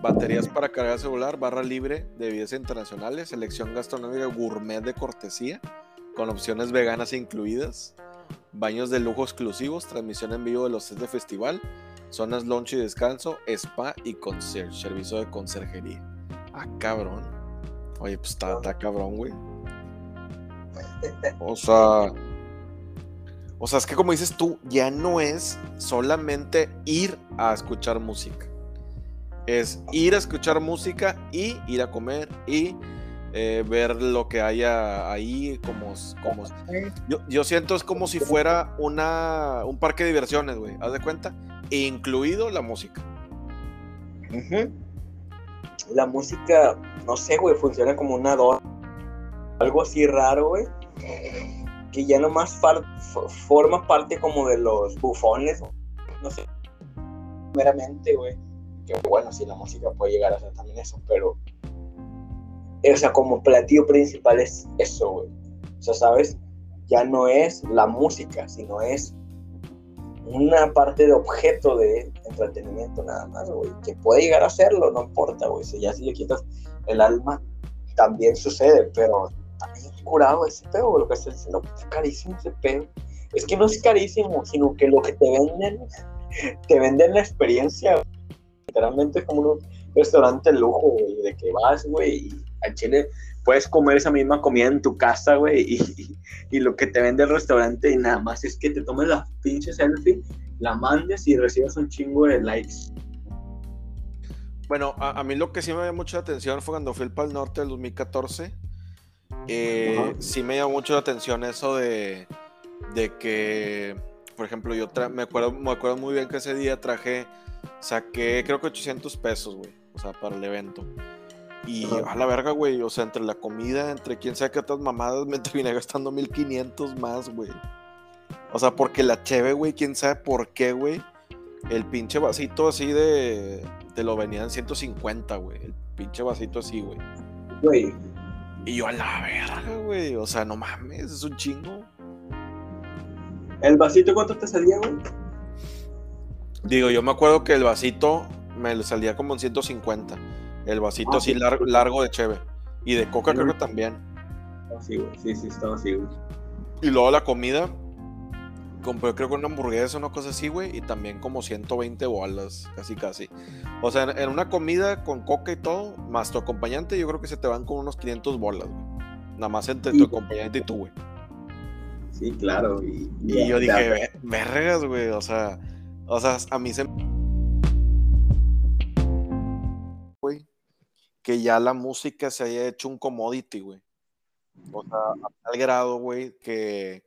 baterías para cargar celular, barra libre de bebidas internacionales, selección gastronómica gourmet de cortesía, con opciones veganas incluidas, baños de lujo exclusivos, transmisión en vivo de los sets de festival, zonas lunch y descanso, spa y concierge, servicio de conserjería. Ah, cabrón. Oye, pues está, está cabrón, güey. O sea, o sea, es que como dices tú, ya no es solamente ir a escuchar música. Es ir a escuchar música y ir a comer y eh, ver lo que haya ahí, como, como yo, yo, siento es como si fuera una, un parque de diversiones, güey, haz de cuenta, incluido la música. La música, no sé, güey, funciona como una dos, algo así raro, güey, que ya nomás forma parte como de los bufones, no sé, meramente, güey, que bueno, sí, la música puede llegar a ser también eso, pero o sea, como platillo principal es eso, güey. O sea, ¿sabes? Ya no es la música, sino es una parte de objeto de entretenimiento nada más, güey. Que puede llegar a serlo, no importa, güey. Si ya si le quitas el alma, también sucede, pero también curado ese pedo, lo que está diciendo, es carísimo ese pedo. Es que no es carísimo, sino que lo que te venden, <laughs> te venden la experiencia. Literalmente es como un restaurante lujo, güey, de que vas, güey, y a Chile puedes comer esa misma comida en tu casa, güey, y, lo que te vende el restaurante y nada más es que te tomes la pinche selfie, la mandes y recibas un chingo de likes. Bueno, a, mí lo que sí me llamó mucho la atención fue cuando fui al Pal Norte del 2014. Eh, sí me llamó mucho la atención eso de, de que, por ejemplo, yo me, acuerdo, me acuerdo muy bien que ese día traje, saqué creo que 800 pesos, güey, o sea, para el evento. Y a la verga, güey. O sea, entre la comida, entre quién sabe qué otras mamadas, <laughs> me terminé gastando 1500 más, güey. O sea, porque la cheve, güey, quién sabe por qué, güey. El pinche vasito así de. Te lo venían 150, güey. El pinche vasito así, güey. Güey. Y yo a la verga, güey. O sea, no mames, es un chingo. ¿El vasito cuánto te salía, güey? Digo, yo me acuerdo que el vasito me salía como en 150. El vasito ah, así largo, de cheve. Y de coca creo que también. Sí, güey. Sí, sí, estaba así, güey. Y luego la comida. Compré creo que una hamburguesa, una cosa así, güey. Y también como 120 bolas, casi, casi. O sea, en, una comida con coca y todo, más tu acompañante, yo creo que se te van con unos 500 bolas, güey. Nada más entre tu acompañante y tú, güey. Sí, claro. Y, y yo dije, vergas, güey. O sea, o sea, a mí se que ya la música se haya hecho un commodity, güey. O sea, a tal grado, güey, que,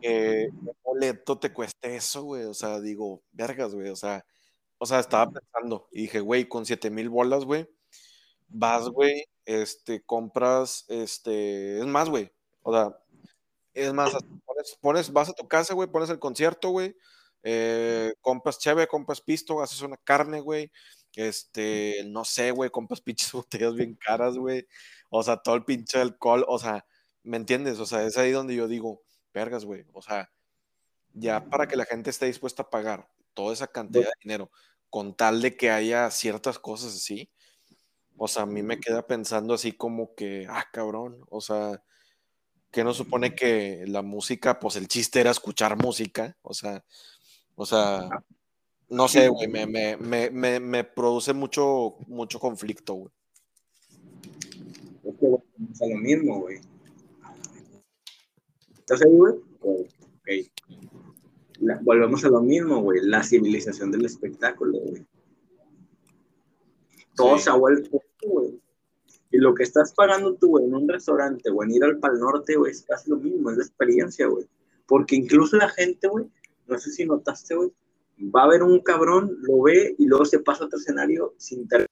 que un boleto te cueste eso, güey. O sea, digo, vergas, güey. O sea, o sea, estaba pensando y dije, güey, con 7 mil bolas, güey, vas, güey, este, compras, este, es más, güey. O sea, es más, pones, pones, vas a tu casa, güey, pones el concierto, güey, eh, compras cheve, compras pisto, haces una carne, güey, este, no sé, güey, compras pinches <laughs> botellas bien caras, güey. O sea, todo el pinche alcohol, o sea, ¿me entiendes? O sea, es ahí donde yo digo, vergas, güey. O sea, ya para que la gente esté dispuesta a pagar toda esa cantidad de dinero con tal de que haya ciertas cosas así, o sea, a mí me queda pensando así como que, ah, cabrón, o sea, que no supone que la música, pues el chiste era escuchar música, o sea, o sea, no sé, güey, me, me, me, me, produce mucho, mucho conflicto, güey. Es que volvemos a lo mismo, güey. ¿Estás ahí, güey? Ok. volvemos a lo mismo, güey. La civilización del espectáculo, güey. Todo se ha vuelto, güey. Y lo que estás pagando tú, güey, en un restaurante o en ir al Pal Norte, güey, es casi lo mismo, es la experiencia, güey. Porque incluso la gente, güey, no sé si notaste, güey, va a haber un cabrón, lo ve y luego se pasa a otro escenario sin terminar.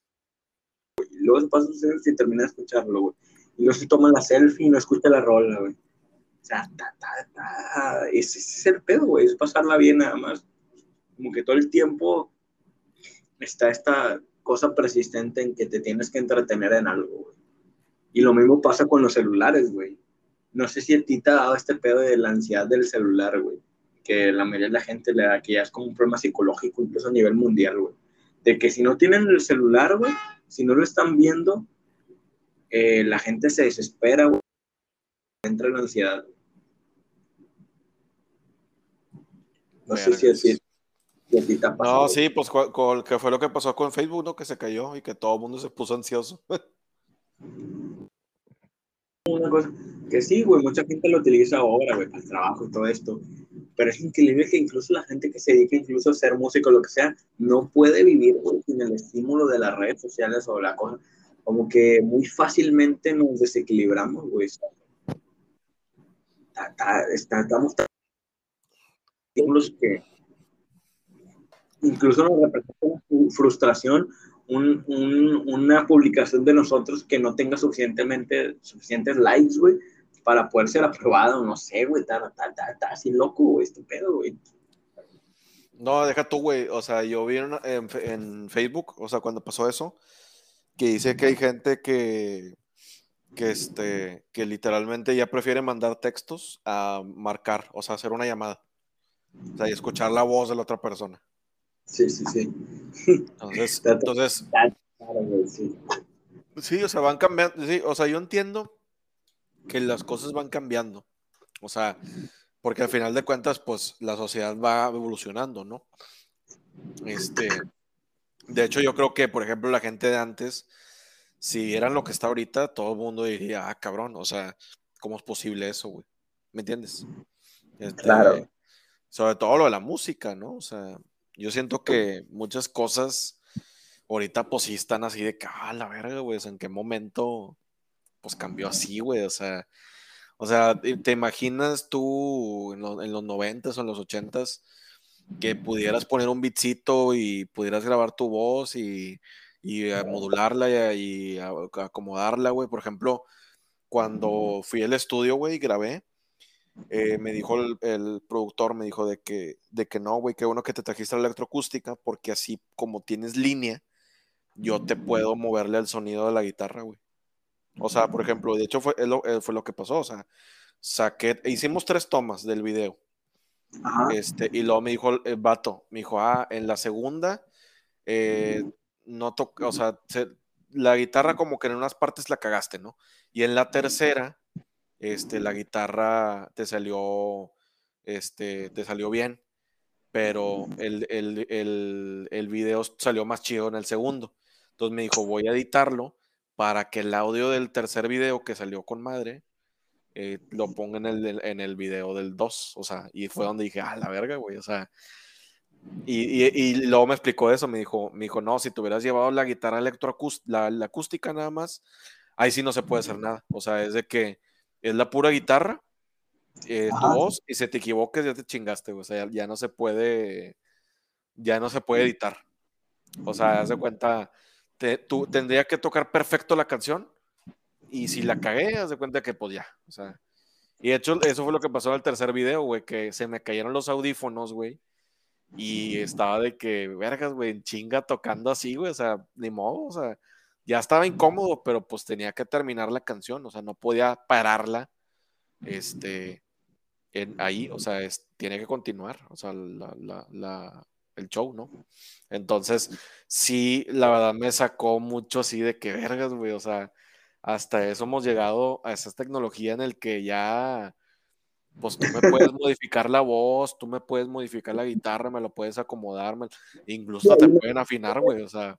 Y luego se pasa a otro escenario sin terminar de escucharlo, güey. Y luego se toma la selfie y no escucha la rola, güey. Sea, ta, ta, ta. Ese, es el pedo, güey. Es pasarla bien nada más. Como que todo el tiempo está esta cosa persistente en que te tienes que entretener en algo, güey. Y lo mismo pasa con los celulares, güey. No sé si a ti te ha dado este pedo de la ansiedad del celular, güey que la mayoría de la gente le da, que ya es como un problema psicológico, incluso a nivel mundial, güey. De que si no tienen el celular, güey, si no lo están viendo, eh, la gente se desespera, güey. Entra en la ansiedad. No sé si así. Si no, sí, pues que fue lo que pasó con Facebook, ¿no? Que se cayó y que todo el mundo se puso ansioso. <laughs> una cosa, que sí, güey, mucha gente lo utiliza ahora, güey, para el trabajo y todo esto, pero es increíble que incluso la gente que se dedica incluso a ser músico lo que sea, no puede vivir, güey, sin el estímulo de las redes sociales o la cosa, como que muy fácilmente nos desequilibramos, güey. estamos tan incluso nos representa frustración un, un, una publicación de nosotros que no tenga suficientemente, suficientes likes, güey, para poder ser aprobado, no sé, güey, está, está, así loco, güey, este pedo, güey. No, deja tú, güey, o sea, yo vi en, en, Facebook, o sea, cuando pasó eso, que dice que hay gente que, que, este, que literalmente ya prefiere mandar textos a marcar, o sea, hacer una llamada, o sea, y escuchar la voz de la otra persona. Sí, sí, sí. Entonces, <laughs> entonces sí. o sea, van cambiando, sí, o sea, yo entiendo que las cosas van cambiando, o sea, porque al final de cuentas, pues la sociedad va evolucionando, ¿no? Este, de hecho, yo creo que, por ejemplo, la gente de antes, si vieran lo que está ahorita, todo el mundo diría, ah, cabrón, o sea, ¿cómo es posible eso, güey? ¿Me entiendes? Este, claro. Sobre todo lo de la música, ¿no? O sea, yo siento que muchas cosas ahorita pues sí están así de que, ah, la verga, güey, ¿en qué momento pues cambió así, güey? O sea, o sea, ¿te imaginas tú en, los noventas o en los ochentas que pudieras poner un bitcito y pudieras grabar tu voz y, y modularla y, y acomodarla, güey? Por ejemplo, cuando fui al estudio, güey, y grabé, eh, me dijo el, productor, me dijo de que, de que no, güey, qué bueno que te trajiste la electroacústica, porque así como tienes línea, yo te puedo moverle el sonido de la guitarra, güey. O sea, por ejemplo, de hecho fue lo, eh, fue lo que pasó, o sea, saqué, hicimos tres tomas del video. Este, y luego me dijo el vato, me dijo, ah, en la segunda, eh, no toca, o sea, la guitarra como que en unas partes la cagaste, ¿no? Y en la tercera, este, la guitarra te salió, este, te salió bien, pero el, el, video salió más chido en el segundo. Entonces me dijo, voy a editarlo para que el audio del tercer video que salió con madre eh, lo ponga en el, en el video del 2. O sea, y fue donde dije, ah, la verga, güey. O sea, y, y, luego me explicó eso. Me dijo, me dijo, no, si te hubieras llevado la guitarra electroacústica, la, acústica nada más, ahí sí no se puede hacer nada. O sea, es de que es la pura guitarra, eh, tu voz, y si te equivoques ya te chingaste, o sea, ya, no se puede, ya no se puede editar. O sea, haz de cuenta, tú tendría que tocar perfecto la canción, y si la cagué, haz de cuenta que pues ya, o sea. Y de hecho, eso fue lo que pasó en el tercer video, güey, que se me cayeron los audífonos, güey. Y estaba de que, vergas, güey, en chinga tocando así, güey, o sea, ni modo, o sea, ya estaba incómodo, pero pues tenía que terminar la canción, o sea, no podía pararla este, en, ahí, o sea, es, tiene que continuar, o sea, el show, ¿no? Entonces, sí, la verdad me sacó mucho así de que vergas, güey, o sea, hasta eso hemos llegado a esa tecnología en el que ya, pues tú me puedes <laughs> modificar la voz, tú me puedes modificar la guitarra, me lo puedes acomodar, incluso te pueden afinar, güey, o sea,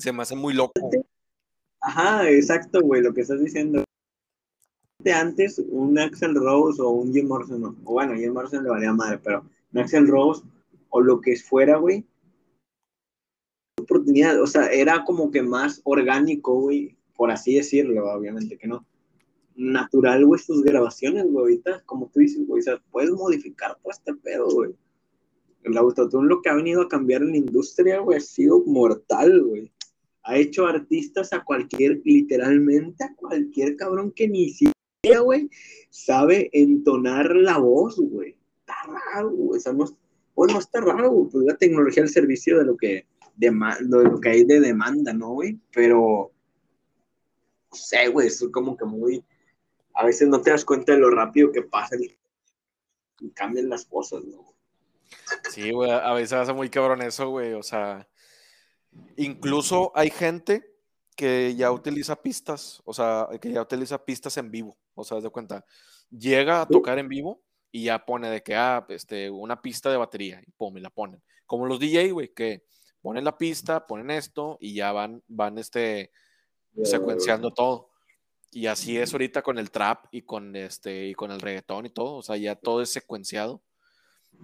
se me hace muy loco. Ajá, exacto, güey, lo que estás diciendo. Antes, un Axel Rose o un Jim Morrison, o bueno, Jim Morrison le valía madre, pero un Axel Rose o lo que fuera, güey, oportunidad, o sea, era como que más orgánico, güey, por así decirlo, obviamente que no. Natural, güey, sus grabaciones, güey, ahorita, como tú dices, güey, o sea, puedes modificar todo este pedo, güey. El autotune lo que ha venido a cambiar en la industria, güey, ha sido mortal, güey ha hecho artistas a cualquier, literalmente a cualquier cabrón que ni siquiera, güey, sabe entonar la voz, güey. Está raro, güey. O no, está raro, güey. Pues la tecnología al servicio de lo que, de, lo que hay de demanda, ¿no, güey? Pero, no sé, güey, es como que muy, a veces no te das cuenta de lo rápido que pasa y cambian las cosas, ¿no? Sí, güey, a veces hace muy cabrón eso, güey, o sea, Incluso hay gente que ya utiliza pistas, o sea, que ya utiliza pistas en vivo, o sea, de cuenta, llega a tocar en vivo y ya pone de que, ah, este, una pista de batería, y pum, y la ponen. Como los DJ, güey, que ponen la pista, ponen esto y ya van, van, este, secuenciando todo. Y así es ahorita con el trap y con este y con el reggaetón y todo, o sea, ya todo es secuenciado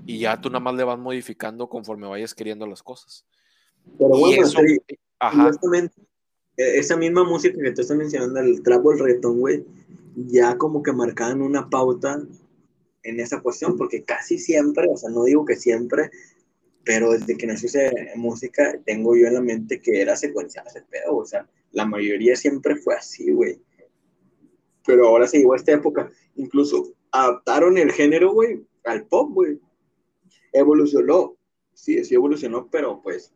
y ya tú nada más le vas modificando conforme vayas queriendo las cosas. Pero bueno, ajá. E, esa misma música que tú estás mencionando, el trap o el reggaetón, güey, ya como que marcaban una pauta en esa cuestión, porque casi siempre, o sea, no digo que siempre, pero desde que nació esa música, tengo yo en la mente que era secuencial ese pedo, o sea, la mayoría siempre fue así, güey. Pero ahora se llegó a esta época, incluso adaptaron el género, güey, al pop, güey. Evolucionó, sí, sí evolucionó, pero pues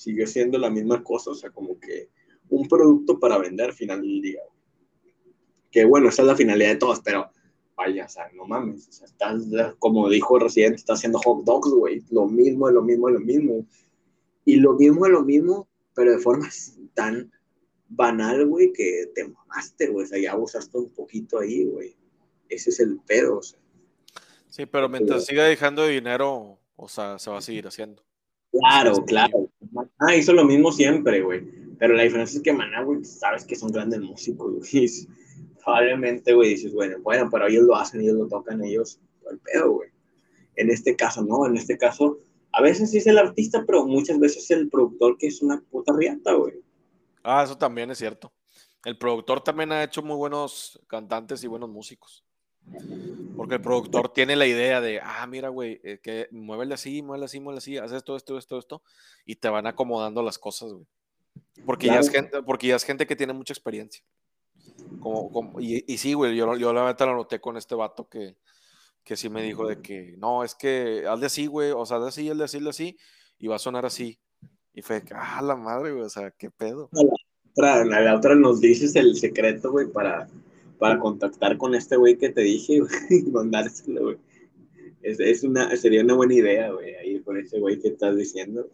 siguió siendo la misma cosa, o sea, como que un producto para vender al final del día. Que bueno, esa es la finalidad de todos, pero vaya, o sea, no mames, o sea, estás, como dijo Resident, está haciendo hot dogs, güey, lo mismo, lo mismo, lo mismo. Y lo mismo lo mismo, pero de forma tan banal, güey, que te mamaste, güey, o sea, ya abusaste un poquito ahí, güey. Ese es el pedo, o sea. Sí, pero mientras siga dejando dinero, o sea, se va a seguir haciendo. Claro, claro. Ah, hizo lo mismo siempre, güey. Pero la diferencia es que Maná, güey, sabes que son grandes músicos, güey <laughs> probablemente, güey, dices, bueno, bueno, pero ellos lo hacen, ellos lo tocan, ellos, el pedo, güey. En este caso, no, en este caso, a veces sí es el artista, pero muchas veces es el productor que es una puta riata, güey. Ah, eso también es cierto. El productor también ha hecho muy buenos cantantes y buenos músicos. Porque el productor tiene la idea de, ah, mira, güey, eh, que muévele así, muévele así, muévele así, haces esto, esto, esto, esto, y te van acomodando las cosas, güey. Porque, ya es gente, porque ya es gente que tiene mucha experiencia. Como, y, y, sí, güey, yo, yo la verdad lo noté con este vato que, que sí me dijo de que, no, es que hazle así, güey, o sea, hazle así, hazle así, hazle así, y va a sonar así. Y fue ah, la madre, güey, o sea, qué pedo. A la, otra, nos dices el secreto, güey, para, para contactar con este güey que te dije, <laughs> y mandárselo, güey. Es, es, una, sería una buena idea, güey, ahí con ese güey que estás diciendo.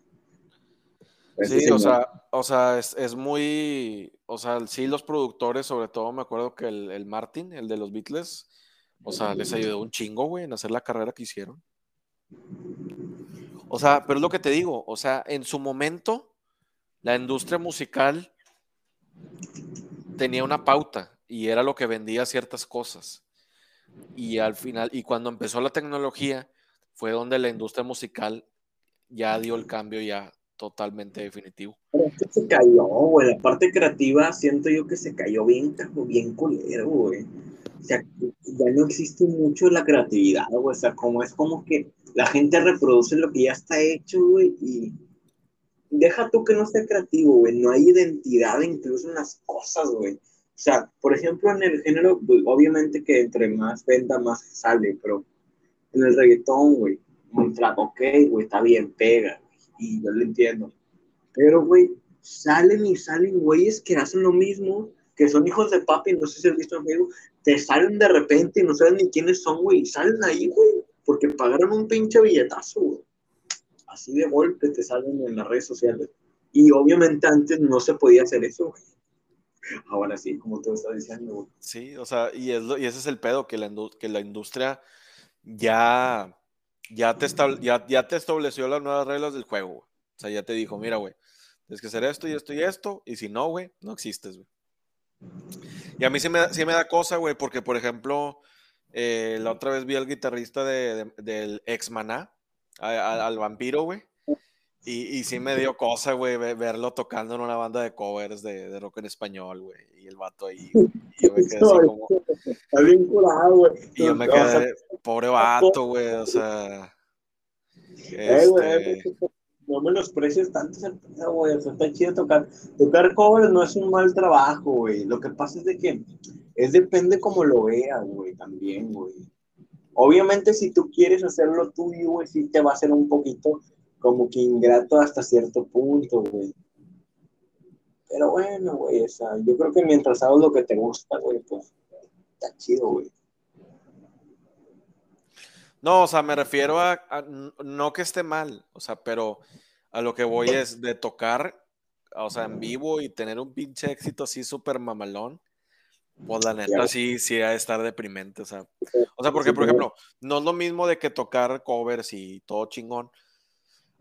Sí, o sea, o sea, es, es, muy, o sea, sí, los productores, sobre todo me acuerdo que el, el Martin, el de los Beatles, o sea, les ayudó un chingo, güey, en hacer la carrera que hicieron. O sea, pero es lo que te digo, o sea, en su momento, la industria musical tenía una pauta y era lo que vendía ciertas cosas. Y al final, y cuando empezó la tecnología, fue donde la industria musical ya dio el cambio ya totalmente definitivo. Pero es que se cayó, güey. La parte creativa siento yo que se cayó bien, bien culero, güey. O sea, ya no existe mucho la creatividad, güey. O sea, como es como que la gente reproduce lo que ya está hecho, güey, y deja tú que no sea creativo, güey. No hay identidad incluso en las cosas, güey. O sea, por ejemplo, en el género, pues, obviamente que entre más venda, más sale, pero en el reggaetón, güey, un ok, güey, está bien, pega y yo lo entiendo. Pero, güey, salen y salen güeyes que hacen lo mismo, que son hijos de papi, no sé si has visto en Facebook, te salen de repente y no saben ni quiénes son, güey, y salen ahí, güey, porque pagaron un pinche billetazo, güey. Así de golpe te salen en las redes sociales. Y obviamente antes no se podía hacer eso, güey. Ahora sí, como tú estás diciendo, güey. Sí, o sea, y, es y ese es el pedo, que la, que la industria ya ya te, ya, ya te estableció las nuevas reglas del juego, O sea, ya te dijo, mira, güey, tienes que hacer esto y esto y esto, y si no, güey, no existes, güey. Y a mí sí me, me da cosa, güey, porque, por ejemplo, eh, la otra vez vi al guitarrista de, del ex Maná, al vampiro, güey. Y, y, sí me dio cosa, güey, verlo tocando en una banda de covers de, de rock en español, güey. Y el vato ahí. Y yo me quedé así como. Está bien curado, güey. Y yo me quedé, pobre vato, güey, o sea. Eh, este no menosprecies tanto ese pedo, güey. O sea, está chido tocar. Tocar covers no es un mal trabajo, güey. Lo que pasa es de que es depende como lo veas, güey, también, güey. Obviamente, si tú quieres hacerlo tuyo, güey, sí te va a hacer un poquito como que ingrato hasta cierto punto, güey. Pero bueno, güey, o sea, yo creo que mientras hagas lo que te gusta, güey, pues está chido, güey. No, o sea, me refiero a, no que esté mal, o sea, pero a lo que voy es de tocar, o sea, en vivo y tener un pinche éxito así súper mamalón, pues la neta sí, sí ha de estar deprimente, o sea, o sea, porque por ejemplo, no es lo mismo de que tocar covers y todo chingón,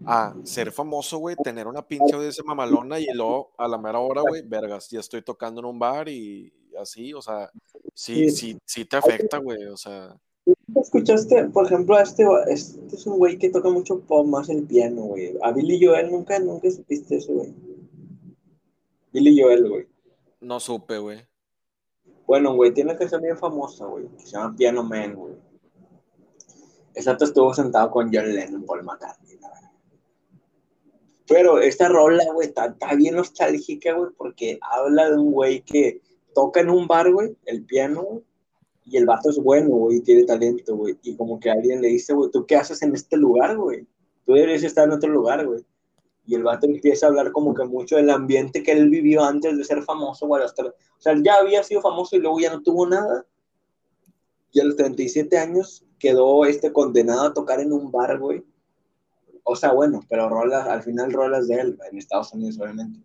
a ser famoso, güey, tener una pinche audiencia mamalona y luego a la mera hora, güey, vergas, ya estoy tocando en un bar y así, o sea, sí, sí, sí, te afecta, güey, o sea. ¿Escuchaste, por ejemplo, a este, este es un güey que toca mucho pop, más el piano, güey? A Billy Joel nunca, nunca supiste eso, güey. Billy Joel, güey. No supe, güey. Bueno, güey, tiene que ser bien famosa, güey, que se llama Piano Man, güey. Exacto, estuvo sentado con John Lennon, Paul McCartney, Pero esta rola, güey, está, está, bien nostálgica, güey, porque habla de un güey que toca en un bar, güey, el piano, y el vato es bueno, güey, tiene talento, güey. Y como que alguien le dice, güey, ¿tú qué haces en este lugar, güey? Tú deberías estar en otro lugar, güey. Y el vato empieza a hablar como que mucho del ambiente que él vivió antes de ser famoso, güey. Hasta, o sea, él ya había sido famoso y luego ya no tuvo nada. Y a los 37 años quedó este condenado a tocar en un bar, güey. O sea, bueno, pero rolas, al final rolas de él, en Estados Unidos, obviamente.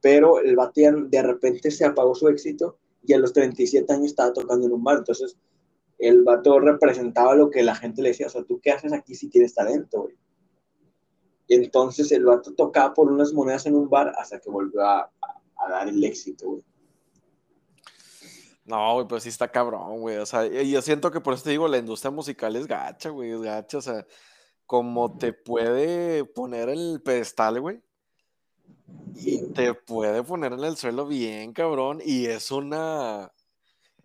Pero el vato de repente se apagó su éxito y a los 37 años estaba tocando en un bar. Entonces, el vato representaba lo que la gente le decía, o sea, ¿tú qué haces aquí si tienes talento, güey? Y entonces el vato tocaba por unas monedas en un bar hasta que volvió a, dar el éxito, güey. No, güey, pues sí está cabrón, güey. O sea, yo siento que por eso te digo, la industria musical es gacha, güey, es gacha. O sea, como te puede poner el pedestal, güey. Y te puede poner en el suelo bien, cabrón. Y es una.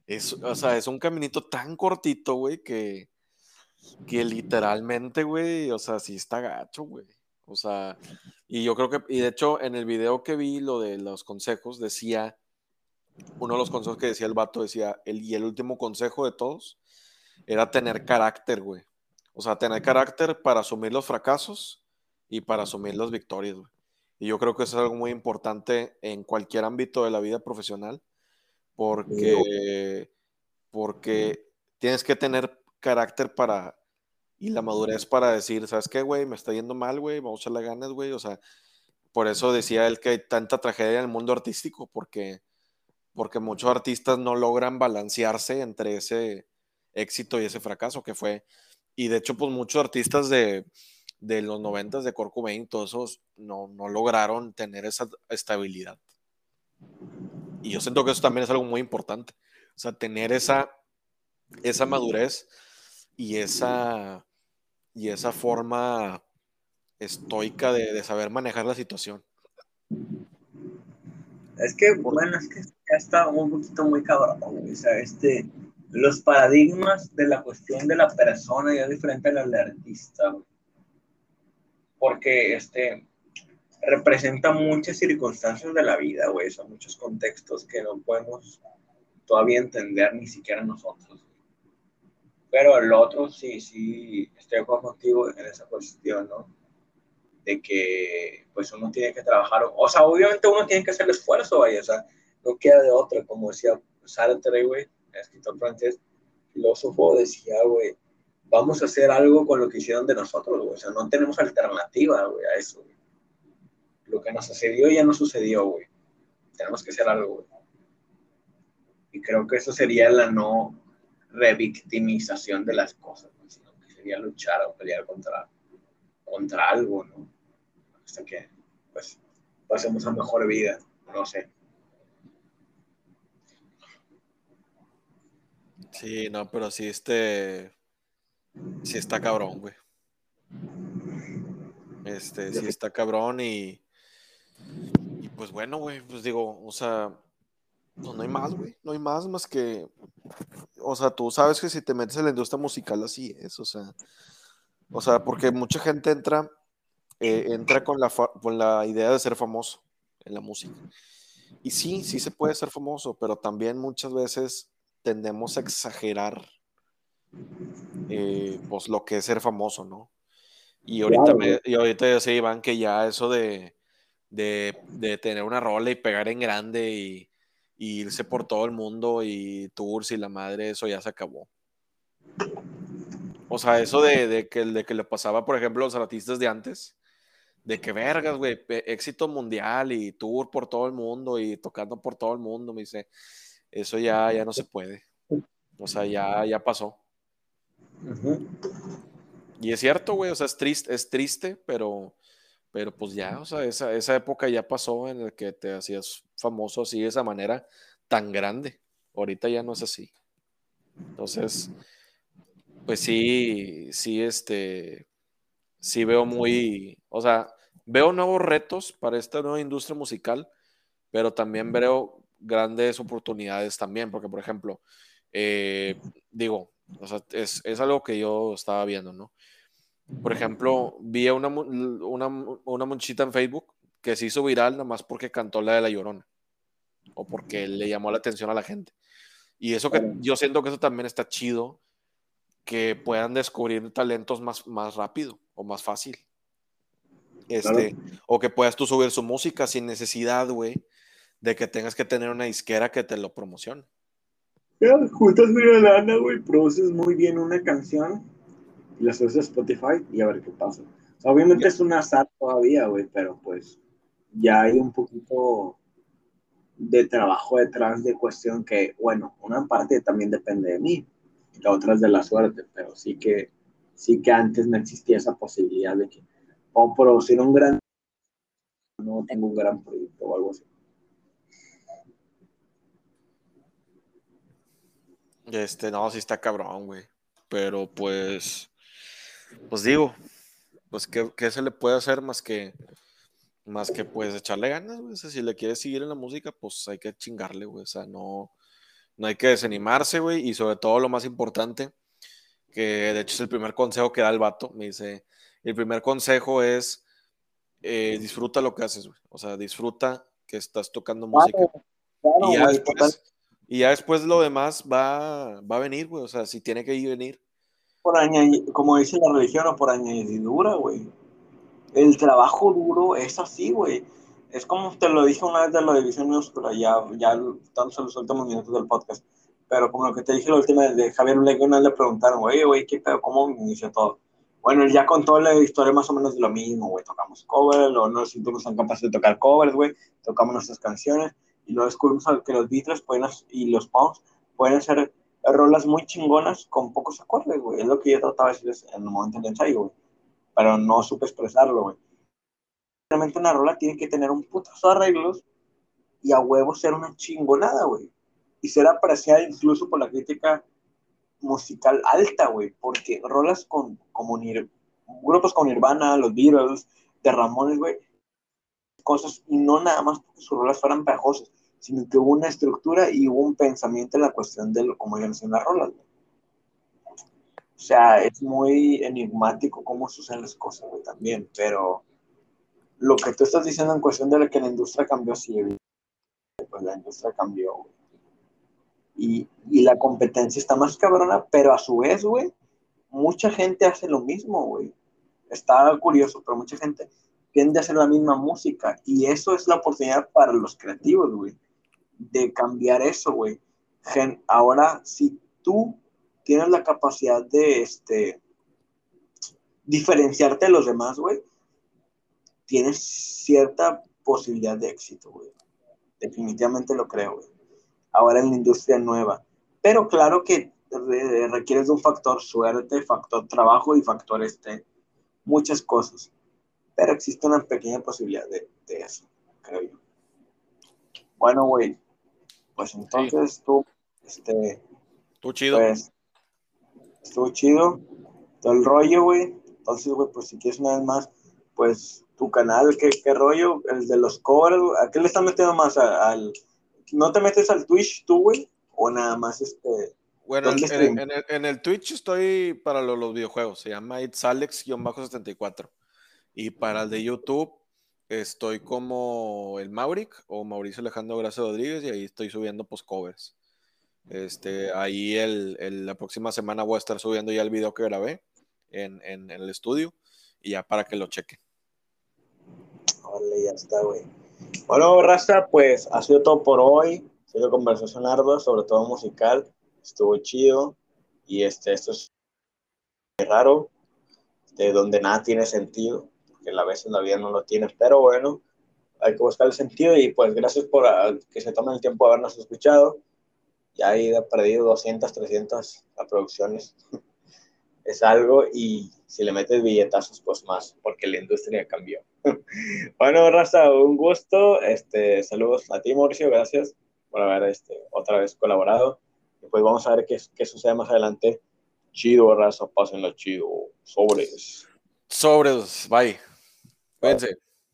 Es, o sea, es un caminito tan cortito, güey, que, que literalmente, güey, o sea, sí está gacho, güey. O sea, y yo creo que, y de hecho, en el video que vi, lo de los consejos, decía, uno de los consejos que decía el vato, decía, el, y el último consejo de todos era tener carácter, güey. O sea, tener carácter para asumir los fracasos y para asumir las victorias, güey. Y yo creo que eso es algo muy importante en cualquier ámbito de la vida profesional, porque, porque tienes que tener carácter para y la madurez para decir, ¿sabes qué, güey? Me está yendo mal, güey, vamos a echarle ganas, güey. O sea, por eso decía él que hay tanta tragedia en el mundo artístico, porque, porque muchos artistas no logran balancearse entre ese éxito y ese fracaso que fue. Y de hecho, pues muchos artistas de, de los noventas de Kurt Cobain, todos esos no, no lograron tener esa estabilidad. Y yo siento que eso también es algo muy importante. O sea, tener esa, esa madurez y esa, y esa forma estoica de, saber manejar la situación. Es que, bueno, es que ya está un poquito muy cabrón, o sea, este, los paradigmas de la cuestión de la persona ya es diferente a la del artista, porque, este, representa muchas circunstancias de la vida, güey, son muchos contextos que no podemos todavía entender ni siquiera nosotros. Pero el otro sí, sí, estoy contigo en esa cuestión, ¿no? De que pues uno tiene que trabajar, o sea, obviamente uno tiene que hacer el esfuerzo, vaya, o sea, no queda de otra, como decía Sartre, güey, escritor francés, filósofo, decía, güey, vamos a hacer algo con lo que hicieron de nosotros, güey, o sea, no tenemos alternativa, güey, a eso, güey. Lo que nos sucedió ya no sucedió, güey. Tenemos que hacer algo, güey. Y creo que eso sería la no revictimización de las cosas, sino que sería luchar o pelear contra, contra algo, ¿no? Hasta que, pues, pasemos a mejor vida, no sé. Sí, no, pero sí, este, sí está cabrón, güey. Este, sí está cabrón y, y pues bueno, güey, pues digo, o sea, pues no hay más, güey, no hay más más que o sea, tú sabes que si te metes en la industria musical así es, o sea, o sea, porque mucha gente entra, eh, entra con la, con la idea de ser famoso en la música. Y sí, sí se puede ser famoso, pero también muchas veces tendemos a exagerar eh, pues lo que es ser famoso, ¿no? Y ahorita, me, y ahorita ya Iván, que ya eso de, de, de tener una rola y pegar en grande y, irse por todo el mundo y tours y la madre, eso ya se acabó. O sea, eso de, que, de que le pasaba, por ejemplo, a los artistas de antes, de que vergas, güey, éxito mundial y tour por todo el mundo y tocando por todo el mundo, me dice, eso ya, ya no se puede. O sea, ya, ya pasó. Y es cierto, güey, o sea, es triste, es triste, pero pero pues ya, o sea, esa, esa época ya pasó en la que te hacías famoso así de esa manera tan grande. Ahorita ya no es así. Entonces, pues sí, sí, este, sí veo muy, o sea, veo nuevos retos para esta nueva industria musical, pero también veo grandes oportunidades también, porque por ejemplo, eh, digo, o sea, es, es, algo que yo estaba viendo, ¿no? Por ejemplo, vi una, una, una monchita en Facebook que se hizo viral nada más porque cantó la de La Llorona o porque le llamó la atención a la gente. Y eso que yo siento que eso también está chido, que puedan descubrir talentos más, más rápido o más fácil. Este, O que puedas tú subir su música sin necesidad, güey, de que tengas que tener una disquera que te lo promocione. Ya, juntas una lana, güey, produces muy bien una canción y la subes a Spotify y a ver qué pasa. obviamente es un azar todavía, güey, pero pues ya hay un poquito de trabajo detrás de cuestión que, bueno, una parte también depende de mí, la otra es de la suerte, pero sí que, sí que antes no existía esa posibilidad de que, o producir un gran, no tengo un gran proyecto o algo así. Este, no, sí está cabrón, güey. Pero pues, pues digo, pues ¿qué, ¿qué, se le puede hacer más que, más que pues echarle ganas, güey. O sea, si le quieres seguir en la música, pues hay que chingarle, güey. O sea, no, no hay que desanimarse, güey. Y sobre todo lo más importante, que de hecho es el primer consejo que da el vato, me dice, el primer consejo es eh, disfruta lo que haces, güey. O sea, disfruta que estás tocando música. y, ya después, y, ya después, lo demás va, va a venir, güey. O sea, si tiene que ir venir. Por como dice la religión, o por añadidura, güey el trabajo duro es así, güey. Es como te lo dije una vez de la división minúscula, ya, ya estamos en los últimos minutos del podcast. Pero como lo que te dije la última vez de Javier Legona, le preguntaron, güey, güey, ¿qué pedo? ¿Cómo inició todo? Bueno, él ya contó la historia más o menos de lo mismo, güey. Tocamos covers, o no sentimos tan capaces de tocar covers, güey. Tocamos nuestras canciones y luego descubrimos que los Beatles pueden, y los Punks pueden hacer rolas muy chingonas con pocos acordes, güey. Es lo que yo trataba de decirles en el momento del ensayo, güey pero no supe expresarlo, güey. Realmente una rola tiene que tener un putazo de arreglos y a huevo ser una chingonada, güey. Y ser apreciada incluso por la crítica musical alta, güey. Porque rolas con, como grupos con Nirvana, los Beatles, de Ramones, güey. Cosas, y no nada más porque sus rolas fueran pegajosas, sino que hubo una estructura y hubo un pensamiento en la cuestión de cómo iban a ser las rolas, güey. O sea, es muy enigmático cómo suceden las cosas, güey, también. Pero lo que tú estás diciendo en cuestión de que la industria cambió, sí, pues la industria cambió, güey. Y, y la competencia está más cabrona, pero a su vez, güey, mucha gente hace lo mismo, güey. Está curioso, pero mucha gente tiende a hacer la misma música. Y eso es la oportunidad para los creativos, güey, de cambiar eso, güey. Ahora, si tú tienes la capacidad de este, diferenciarte de los demás, güey, tienes cierta posibilidad de éxito, güey. Definitivamente lo creo, güey. Ahora en la industria nueva. Pero claro que requieres de un factor suerte, factor trabajo y factor este, muchas cosas. Pero existe una pequeña posibilidad de, eso, creo yo. Bueno, güey. Pues entonces tú, este. Tú chido. Pues, estuvo chido, todo el rollo, güey. Entonces, güey, pues si quieres una vez más, pues tu canal, ¿qué, qué rollo? El de los covers, ¿a qué le estás metiendo más? al, ¿No te metes al Twitch tú, güey? ¿O nada más este...? Bueno, en, el, en, el, Twitch estoy para los, videojuegos, se llama It's Alex-74. Y para el de YouTube estoy como el Mauric o Mauricio Alejandro Gracia Rodríguez y ahí estoy subiendo post covers. Este, ahí el, la próxima semana voy a estar subiendo ya el video que grabé en, el estudio y ya para que lo chequen. Vale, ya está, güey. Bueno, Rasta, pues ha sido todo por hoy. Ha sido conversación ardua, sobre todo musical. Estuvo chido. Y este, esto es raro, de donde nada tiene sentido, porque a veces la vida no lo tiene. Pero bueno, hay que buscar el sentido y pues gracias por ah, que se tomen el tiempo de habernos escuchado ya he perdido 200, 300 producciones. es algo y si le metes billetazos, pues más, porque la industria cambió. <laughs> bueno, Raza, un gusto. Este, saludos a ti, Mauricio, gracias. por haber este, otra vez colaborado. Y pues vamos a ver qué, qué sucede más adelante. Chido, raza, pásenlo chido. Sobres. Sobres, bye. Wednesday.